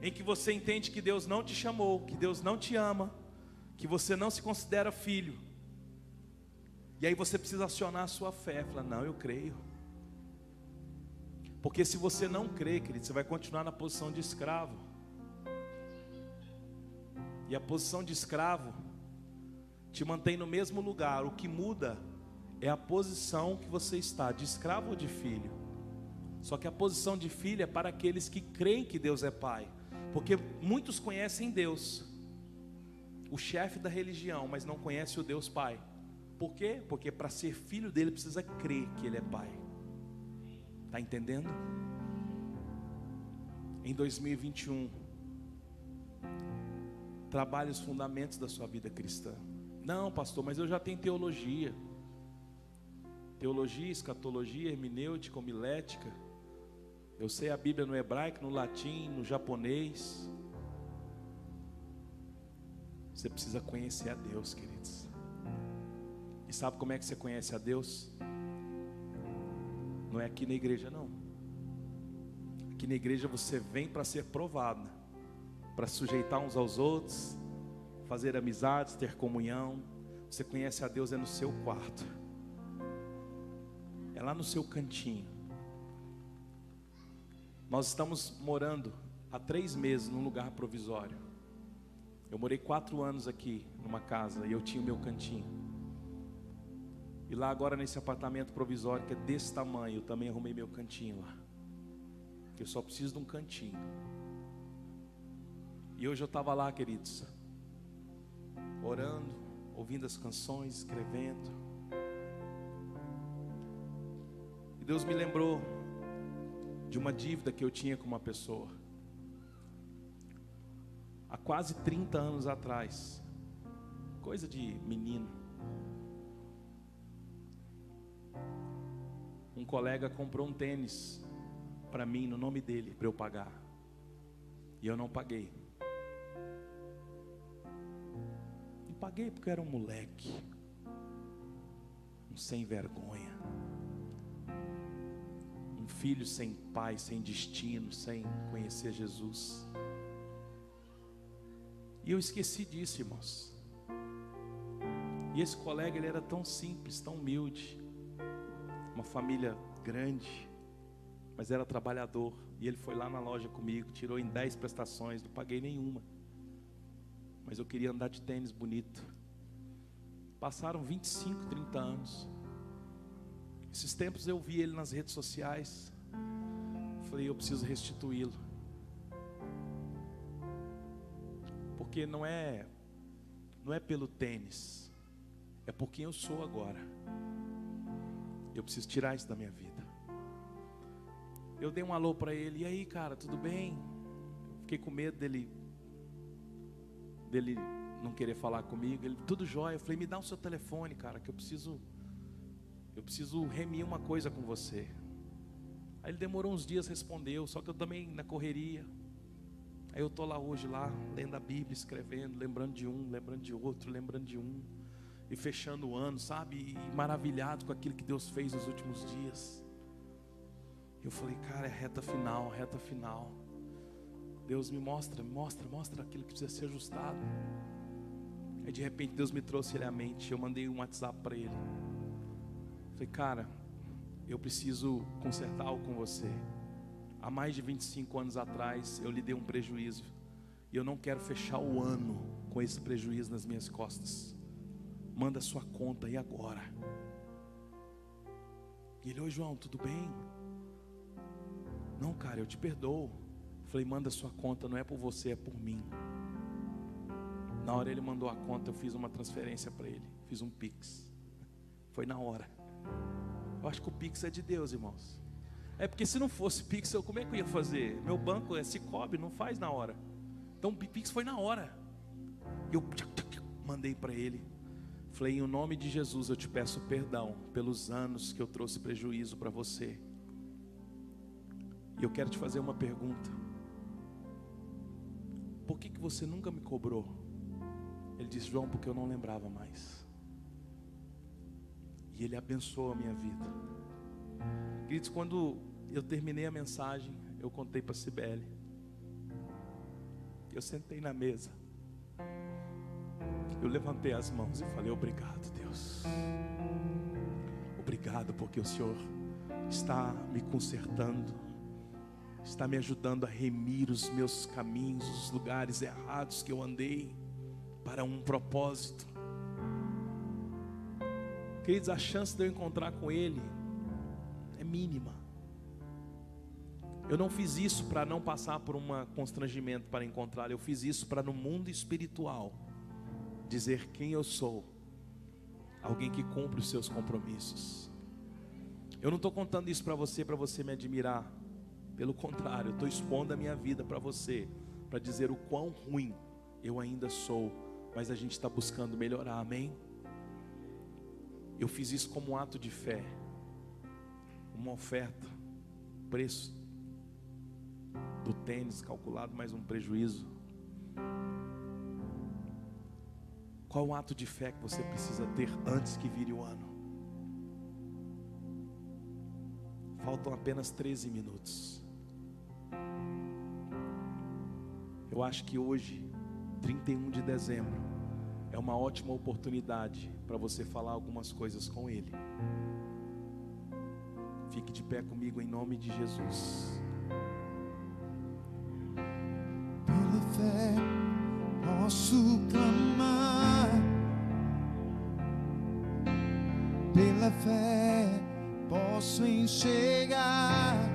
em que você entende que Deus não te chamou, que Deus não te ama, que você não se considera filho. E aí você precisa acionar a sua fé, falar: "Não, eu creio". Porque se você não crê, querido, você vai continuar na posição de escravo. E a posição de escravo te mantém no mesmo lugar. O que muda é a posição que você está, de escravo ou de filho. Só que a posição de filho é para aqueles que creem que Deus é Pai. Porque muitos conhecem Deus, o chefe da religião, mas não conhece o Deus Pai. Por quê? Porque para ser filho dele precisa crer que ele é Pai. Está entendendo? Em 2021, trabalhe os fundamentos da sua vida cristã. Não, pastor, mas eu já tenho teologia. Teologia, escatologia, hermenêutica, homilética. Eu sei a Bíblia no hebraico, no latim, no japonês. Você precisa conhecer a Deus, queridos. E sabe como é que você conhece a Deus? Não é aqui na igreja, não. Aqui na igreja você vem para ser provado, para sujeitar uns aos outros, fazer amizades, ter comunhão. Você conhece a Deus é no seu quarto, é lá no seu cantinho Nós estamos morando há três meses num lugar provisório. Eu morei quatro anos aqui numa casa e eu tinha o meu cantinho. E lá agora nesse apartamento provisório que é desse tamanho, eu também arrumei meu cantinho lá. Que eu só preciso de um cantinho. E hoje eu estava lá, queridos, orando, ouvindo as canções, escrevendo. E Deus me lembrou de uma dívida que eu tinha com uma pessoa. Há quase 30 anos atrás. Coisa de menino. Um colega comprou um tênis para mim no nome dele para eu pagar. E eu não paguei. Não paguei porque era um moleque. Um sem vergonha. Um filho sem pai, sem destino, sem conhecer Jesus. E eu esqueci disso, irmãos. E esse colega, ele era tão simples, tão humilde. Uma família grande, mas era trabalhador. E ele foi lá na loja comigo, tirou em 10 prestações, não paguei nenhuma. Mas eu queria andar de tênis bonito. Passaram 25, 30 anos. Esses tempos eu vi ele nas redes sociais. Falei, eu preciso restituí-lo. Porque não é não é pelo tênis. É por quem eu sou agora. Eu preciso tirar isso da minha vida. Eu dei um alô para ele. E aí, cara, tudo bem? Fiquei com medo dele dele não querer falar comigo. Ele, tudo jóia. Eu falei, me dá o seu telefone, cara, que eu preciso eu preciso remir uma coisa com você. Aí ele demorou uns dias, respondeu, só que eu também na correria. Aí eu tô lá hoje lá, lendo a Bíblia, escrevendo, lembrando de um, lembrando de outro, lembrando de um, e fechando o ano, sabe? E maravilhado com aquilo que Deus fez nos últimos dias. Eu falei, cara, é reta final, reta final. Deus me mostra, mostra, mostra aquilo que precisa ser ajustado. Aí de repente Deus me trouxe ele à mente. Eu mandei um WhatsApp para ele. Falei, cara, eu preciso consertar algo com você. Há mais de 25 anos atrás eu lhe dei um prejuízo. E eu não quero fechar o ano com esse prejuízo nas minhas costas. Manda sua conta aí agora. E ele, oi João, tudo bem? Não, cara, eu te perdoo. Falei, manda sua conta, não é por você, é por mim. Na hora ele mandou a conta, eu fiz uma transferência para ele. Fiz um Pix. Foi na hora. Eu acho que o Pix é de Deus, irmãos. É porque se não fosse Pix, eu, como é que eu ia fazer? Meu banco é Cicobi, não faz na hora. Então o Pix foi na hora. Eu mandei para ele. Falei, em nome de Jesus, eu te peço perdão pelos anos que eu trouxe prejuízo para você. E eu quero te fazer uma pergunta. Por que, que você nunca me cobrou? Ele disse, João, porque eu não lembrava mais. E ele abençoou a minha vida. Queridos, quando eu terminei a mensagem, eu contei para Cibele. Eu sentei na mesa. Eu levantei as mãos e falei: Obrigado, Deus. Obrigado porque o Senhor está me consertando, está me ajudando a remir os meus caminhos, os lugares errados que eu andei, para um propósito. Queridos, a chance de eu encontrar com Ele é mínima. Eu não fiz isso para não passar por um constrangimento para encontrar, eu fiz isso para no mundo espiritual dizer quem eu sou, alguém que cumpre os seus compromissos. Eu não estou contando isso para você, para você me admirar, pelo contrário, estou expondo a minha vida para você, para dizer o quão ruim eu ainda sou, mas a gente está buscando melhorar, amém? Eu fiz isso como um ato de fé, uma oferta, preço do tênis calculado, mais um prejuízo. Qual o ato de fé que você precisa ter antes que vire o ano? Faltam apenas 13 minutos. Eu acho que hoje, 31 de dezembro, é uma ótima oportunidade para você falar algumas coisas com Ele. Fique de pé comigo em nome de Jesus. Pela fé, posso clamar. Pela fé posso enxergar.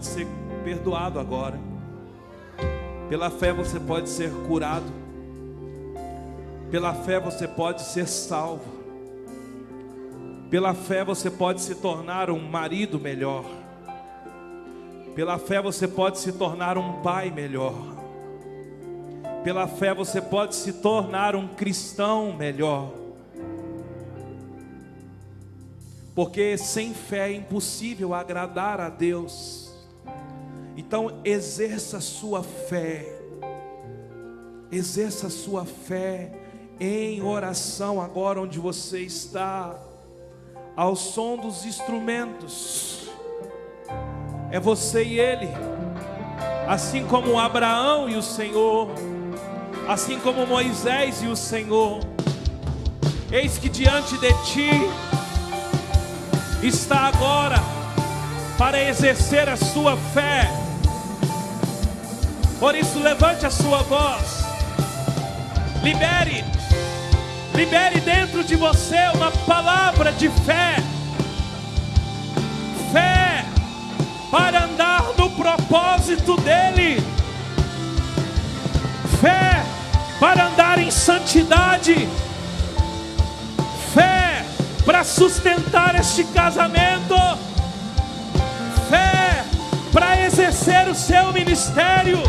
Pode ser perdoado agora. Pela fé você pode ser curado. Pela fé você pode ser salvo. Pela fé você pode se tornar um marido melhor. Pela fé você pode se tornar um pai melhor. Pela fé você pode se tornar um cristão melhor. Porque sem fé é impossível agradar a Deus. Então exerça a sua fé. Exerça a sua fé em oração agora onde você está, ao som dos instrumentos. É você e ele, assim como Abraão e o Senhor, assim como Moisés e o Senhor. Eis que diante de ti está agora para exercer a sua fé. Por isso, levante a sua voz, libere, libere dentro de você uma palavra de fé, fé para andar no propósito dEle, fé para andar em santidade, fé para sustentar este casamento, fé para exercer o seu ministério,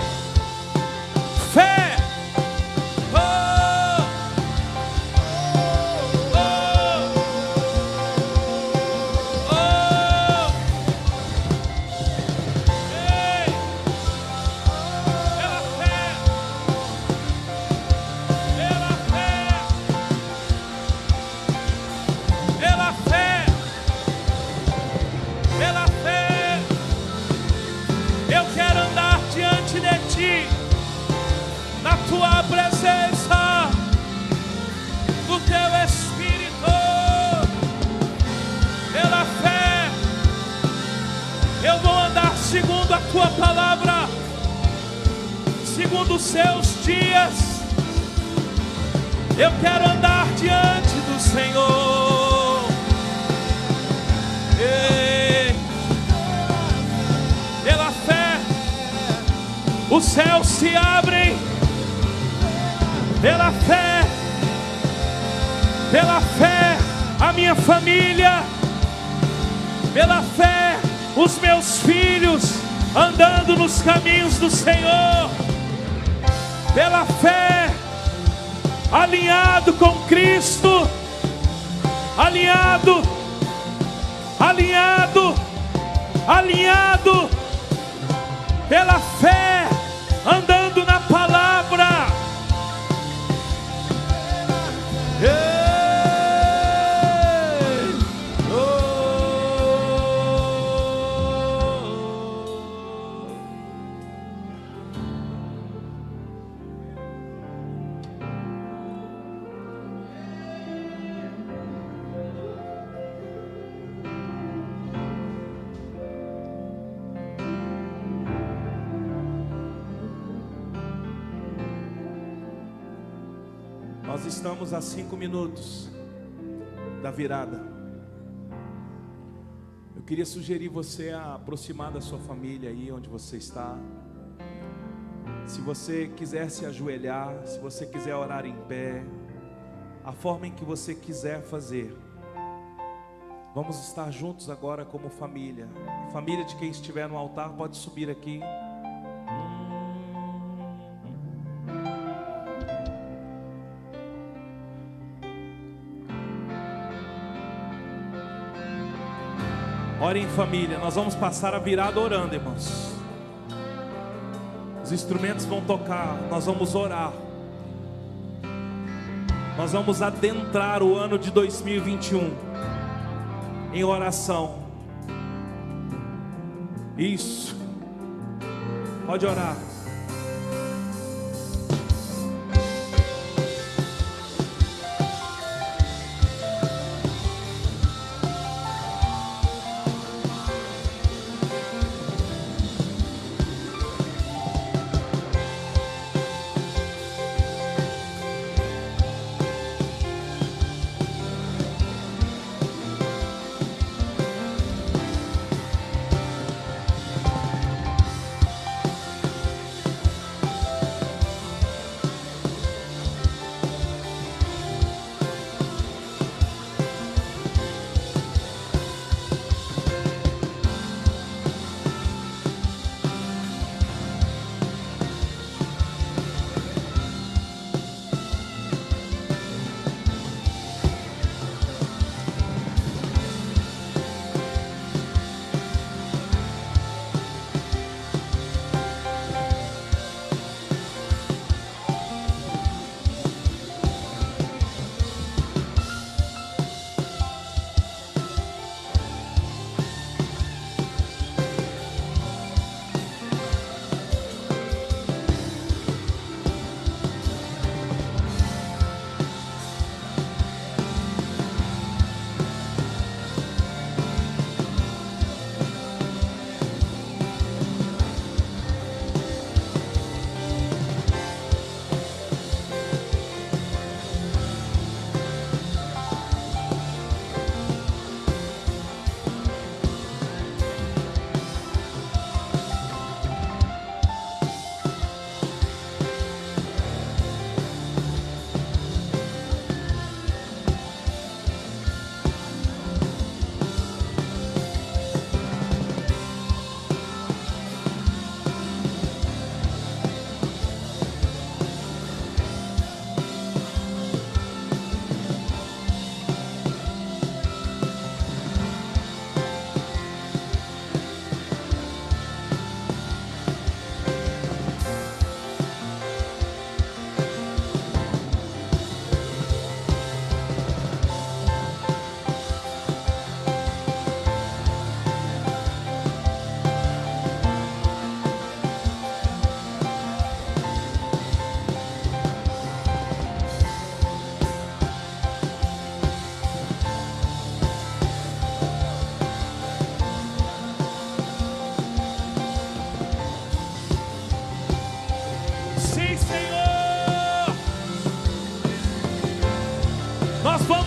virada. Eu queria sugerir você a aproximar da sua família aí onde você está. Se você quiser se ajoelhar, se você quiser orar em pé, a forma em que você quiser fazer. Vamos estar juntos agora como família. Família de quem estiver no altar pode subir aqui. Ore em família, nós vamos passar a virada orando, irmãos. Os instrumentos vão tocar, nós vamos orar. Nós vamos adentrar o ano de 2021 em oração. Isso. Pode orar.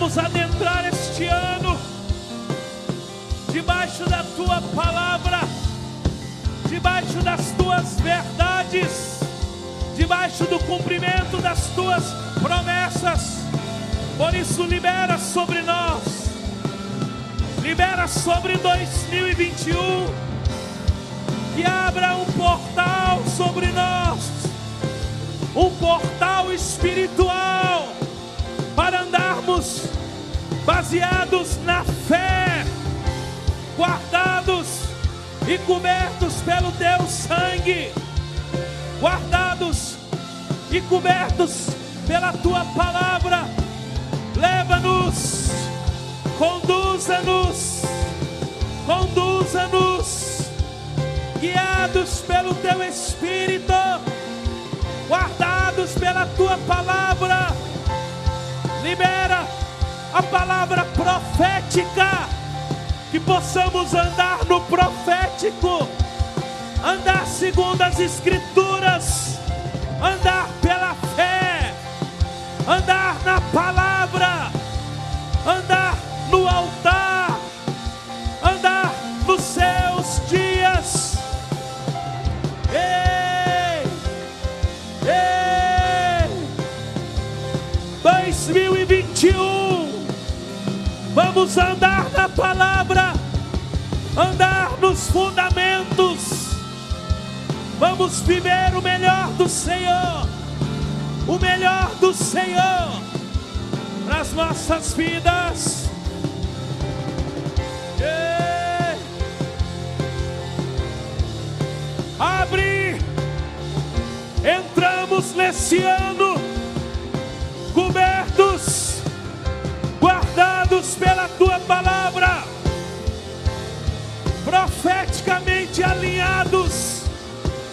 Vamos adentrar este ano debaixo da tua palavra, debaixo das tuas verdades, debaixo do cumprimento das tuas promessas. Por isso, libera sobre nós, libera sobre 2021, que abra um portal sobre nós, um portal espiritual, baseados na fé, guardados e cobertos pelo teu sangue, guardados e cobertos pela tua palavra. Leva-nos, conduza-nos, conduza-nos, guiados pelo teu Espírito, guardados pela tua palavra. Libera a palavra profética, que possamos andar no profético, andar segundo as Escrituras, andar pela fé, andar na palavra, andar no altar, andar nos seus dias. Ei, ei, 2021, vamos andar na palavra, andar nos fundamentos, vamos viver o melhor do Senhor o melhor do Senhor nas nossas vidas. Ei. Abre, entramos nesse ano guardados pela tua palavra, profeticamente alinhados,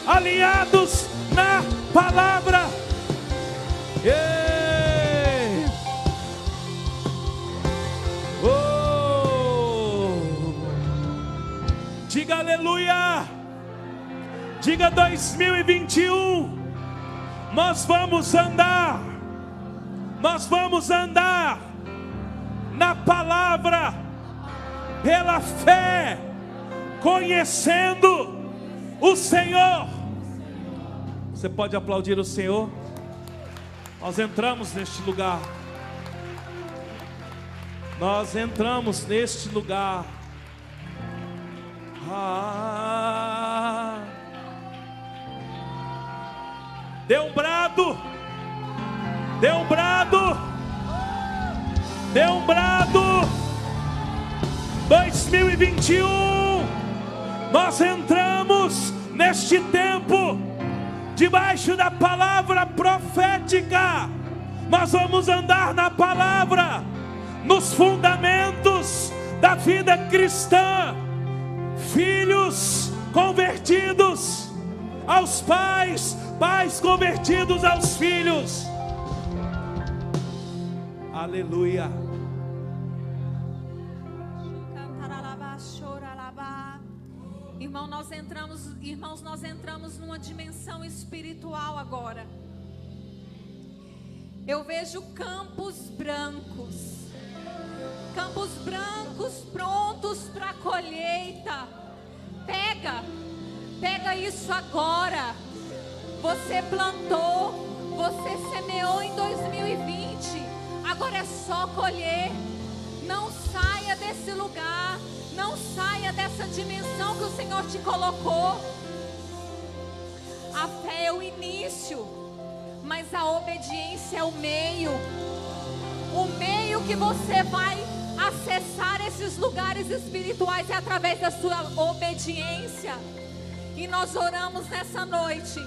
alinhados na palavra. Ei! Oh! Diga aleluia! Diga 2021. Nós vamos andar. Nós vamos andar na palavra pela fé, conhecendo o Senhor. Você pode aplaudir o Senhor? Nós entramos neste lugar. Nós entramos neste lugar. Ah. Dê um brado. Dê um brado. Dê um brado. 2021. Nós entramos neste tempo debaixo da palavra profética. Nós vamos andar na palavra, nos fundamentos da vida cristã. Filhos convertidos aos pais, pais convertidos aos filhos. Aleluia. Irmão, nós entramos, irmãos, nós entramos numa dimensão espiritual agora. Eu vejo campos brancos. Campos brancos prontos para colheita. Pega. Pega isso agora. Você plantou, você semeou em 2020. Agora é só colher. Não saia desse lugar. Não saia dessa dimensão que o Senhor te colocou. A fé é o início, mas a obediência é o meio. O meio que você vai acessar esses lugares espirituais é através da sua obediência. E nós oramos nessa noite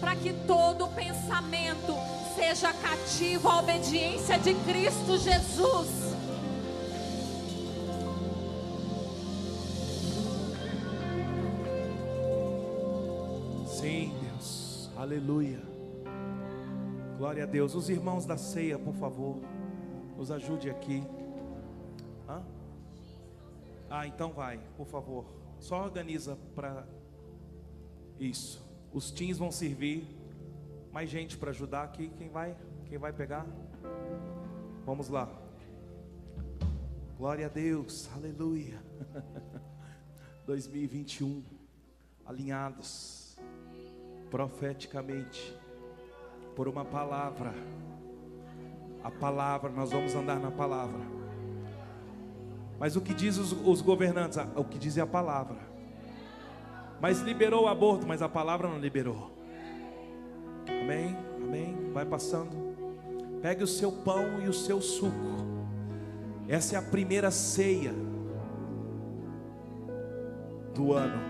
para que todo pensamento seja cativo à obediência de Cristo Jesus. Sim, Deus. Aleluia. Glória a Deus. Os irmãos da ceia, por favor, nos ajude aqui. Hã? Ah, então vai, por favor. Só organiza para isso. Os teens vão servir. Mais gente para ajudar aqui. Quem vai? Quem vai pegar? Vamos lá. Glória a Deus, aleluia. 2021, alinhados profeticamente por uma palavra. A palavra, nós vamos andar na palavra. Mas o que diz os, os governantes? O que diz é a palavra. Mas liberou o aborto, mas a palavra não liberou. Amém? Amém? Vai passando. Pegue o seu pão e o seu suco. Essa é a primeira ceia do ano.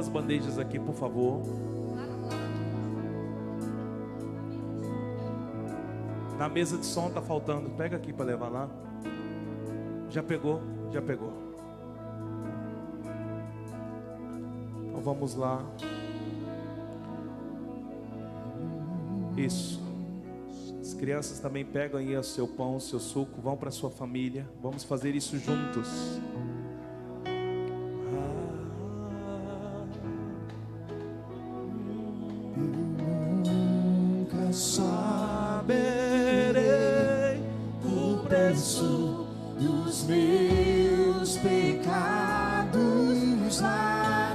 Então devolva as bandejas aqui, por favor. Na mesa de som tá faltando. Pega aqui para levar lá. Já pegou? Já pegou. Então vamos lá. Isso. As crianças também pegam aí o seu pão, o seu suco, vão para sua família. Vamos fazer isso juntos. O preço dos meus pecados. lá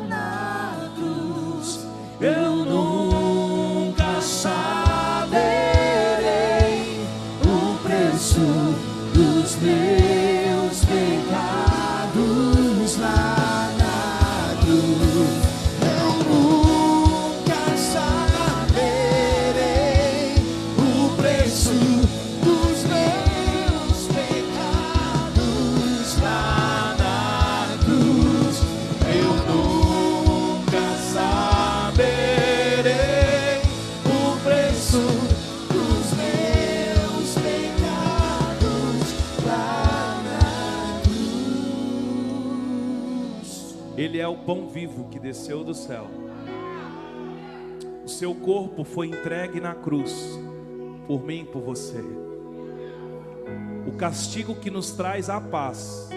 o pão vivo que desceu do céu. O seu corpo foi entregue na cruz por mim e por você. O castigo que nos traz a paz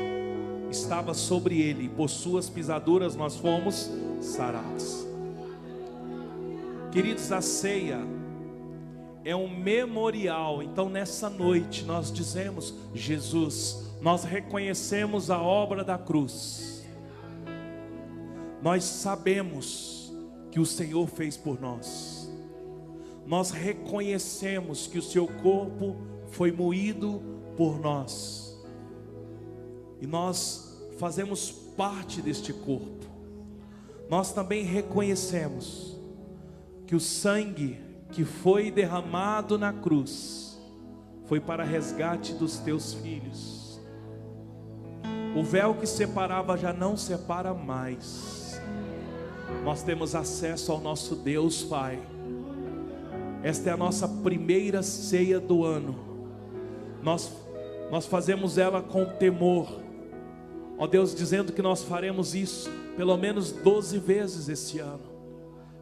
estava sobre ele, por suas pisaduras nós fomos sarados. Queridos, a ceia é um memorial. Então, nessa noite, nós dizemos: Jesus, nós reconhecemos a obra da cruz. Nós sabemos que o Senhor fez por nós. Nós reconhecemos que o seu corpo foi moído por nós. E nós fazemos parte deste corpo. Nós também reconhecemos que o sangue que foi derramado na cruz foi para resgate dos teus filhos. O véu que separava já não separa mais. Nós temos acesso ao nosso Deus Pai. Esta é a nossa primeira ceia do ano. Nós nós fazemos ela com temor. Ó Deus, dizendo que nós faremos isso pelo menos 12 vezes esse ano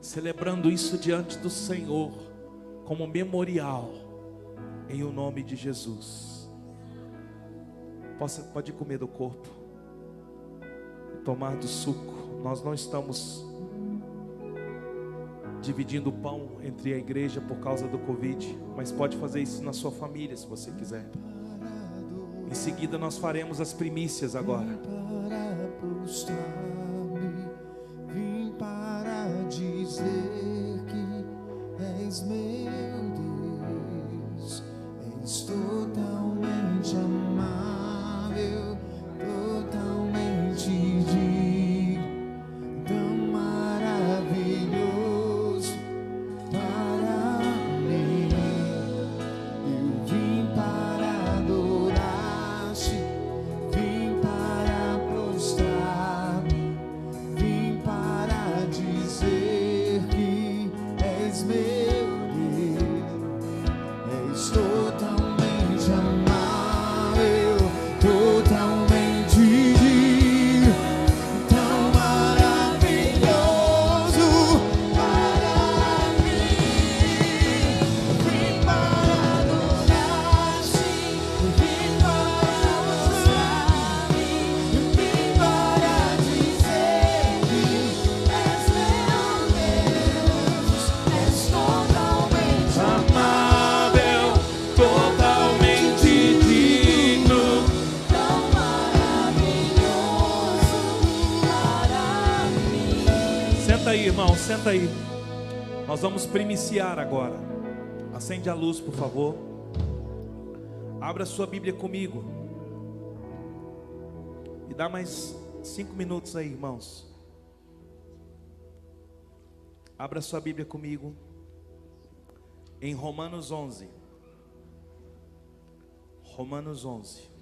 celebrando isso diante do Senhor, como memorial, em o nome de Jesus. Possa, pode comer do corpo, tomar do suco. Nós não estamos dividindo o pão entre a igreja por causa do Covid, mas pode fazer isso na sua família se você quiser. Em seguida, nós faremos as primícias agora. dizer que és meu senta aí. Nós vamos primiciar agora. Acende a luz, por favor. Abra sua Bíblia comigo. E dá mais cinco minutos aí, irmãos. Abra sua Bíblia comigo. Em Romanos 11. Romanos 11.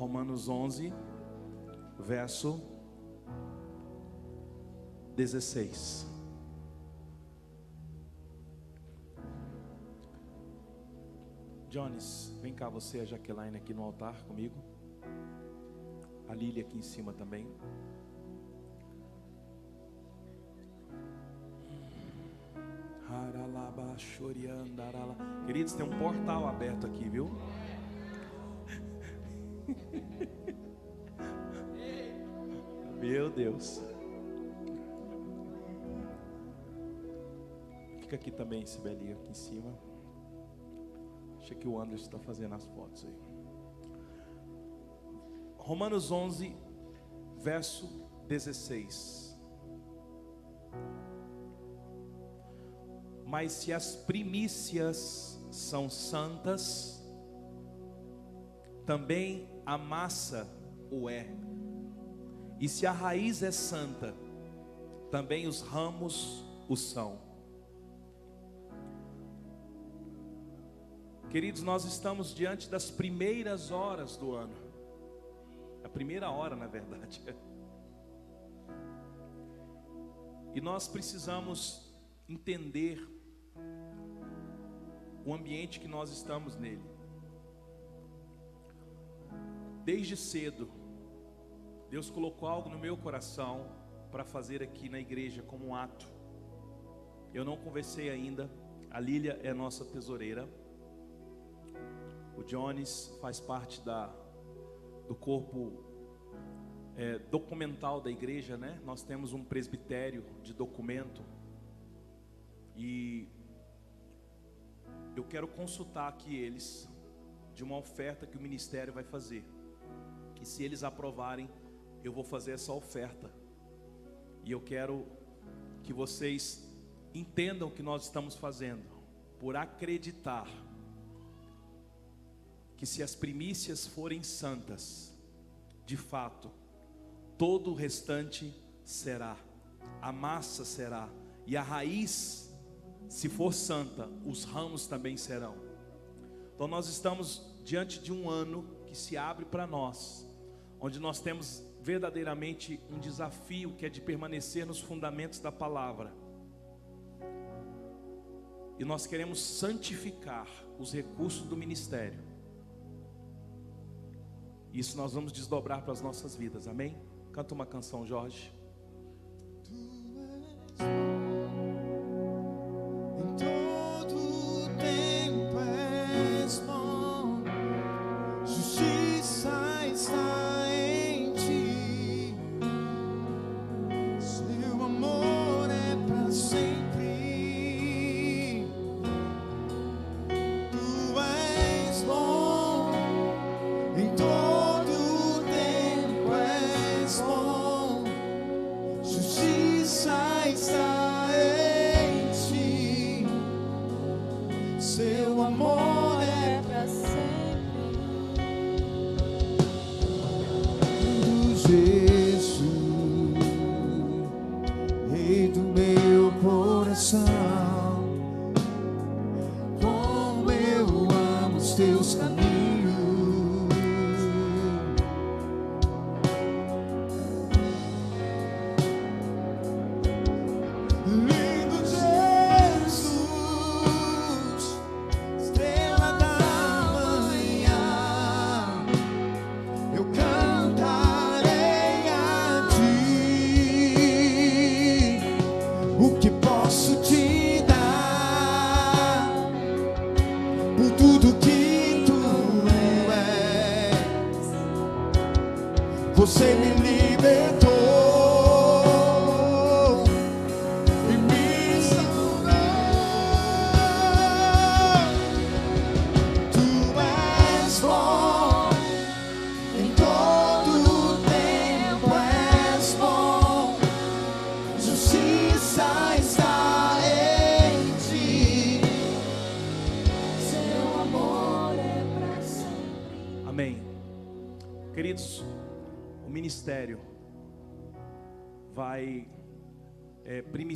Romanos 11, verso 16. Jones, vem cá você, a Jaqueline aqui no altar comigo. A Lília aqui em cima também. Queridos, tem um portal aberto aqui, viu? Meu Deus. Fica aqui também, Sibelinha, aqui em cima. Deixa que o Anderson está fazendo as fotos aí. Romanos 11, verso 16. Mas se as primícias são santas, também a massa o é. E se a raiz é santa, também os ramos o são. Queridos, nós estamos diante das primeiras horas do ano. A primeira hora, na verdade. E nós precisamos entender o ambiente que nós estamos nele. Desde cedo, Deus colocou algo no meu coração para fazer aqui na igreja como um ato. Eu não conversei ainda. A Lília é nossa tesoureira. O Jones faz parte da, do corpo é, documental da igreja, né? Nós temos um presbitério de documento e eu quero consultar aqui eles de uma oferta que o ministério vai fazer. E se eles aprovarem, eu vou fazer essa oferta. E eu quero que vocês entendam o que nós estamos fazendo, por acreditar que se as primícias forem santas, de fato, todo o restante será, a massa será, e a raiz, se for santa, os ramos também serão. Então nós estamos diante de um ano que se abre para nós, onde nós temos verdadeiramente um desafio que é de permanecer nos fundamentos da palavra. E nós queremos santificar os recursos do ministério. Isso nós vamos desdobrar para as nossas vidas, amém? Canta uma canção, Jorge.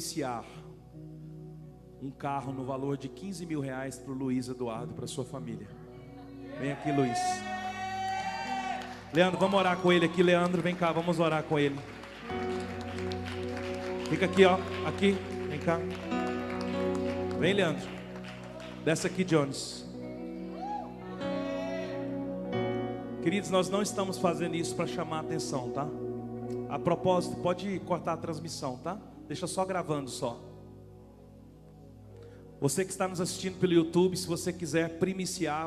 Primiciar um carro no valor de 15 mil reais para o Luiz Eduardo para sua família. Vem aqui, Luiz. Leandro, vamos orar com ele aqui, Leandro. Vem cá, vamos orar com ele. Fica aqui, ó. Aqui, vem cá. Vem, Leandro. Desce aqui, Jones. Queridos, nós não estamos fazendo isso para chamar a atenção, tá? A propósito, pode cortar a transmissão, tá? Deixa só gravando só. Você que está nos assistindo pelo YouTube, se você quiser primiciar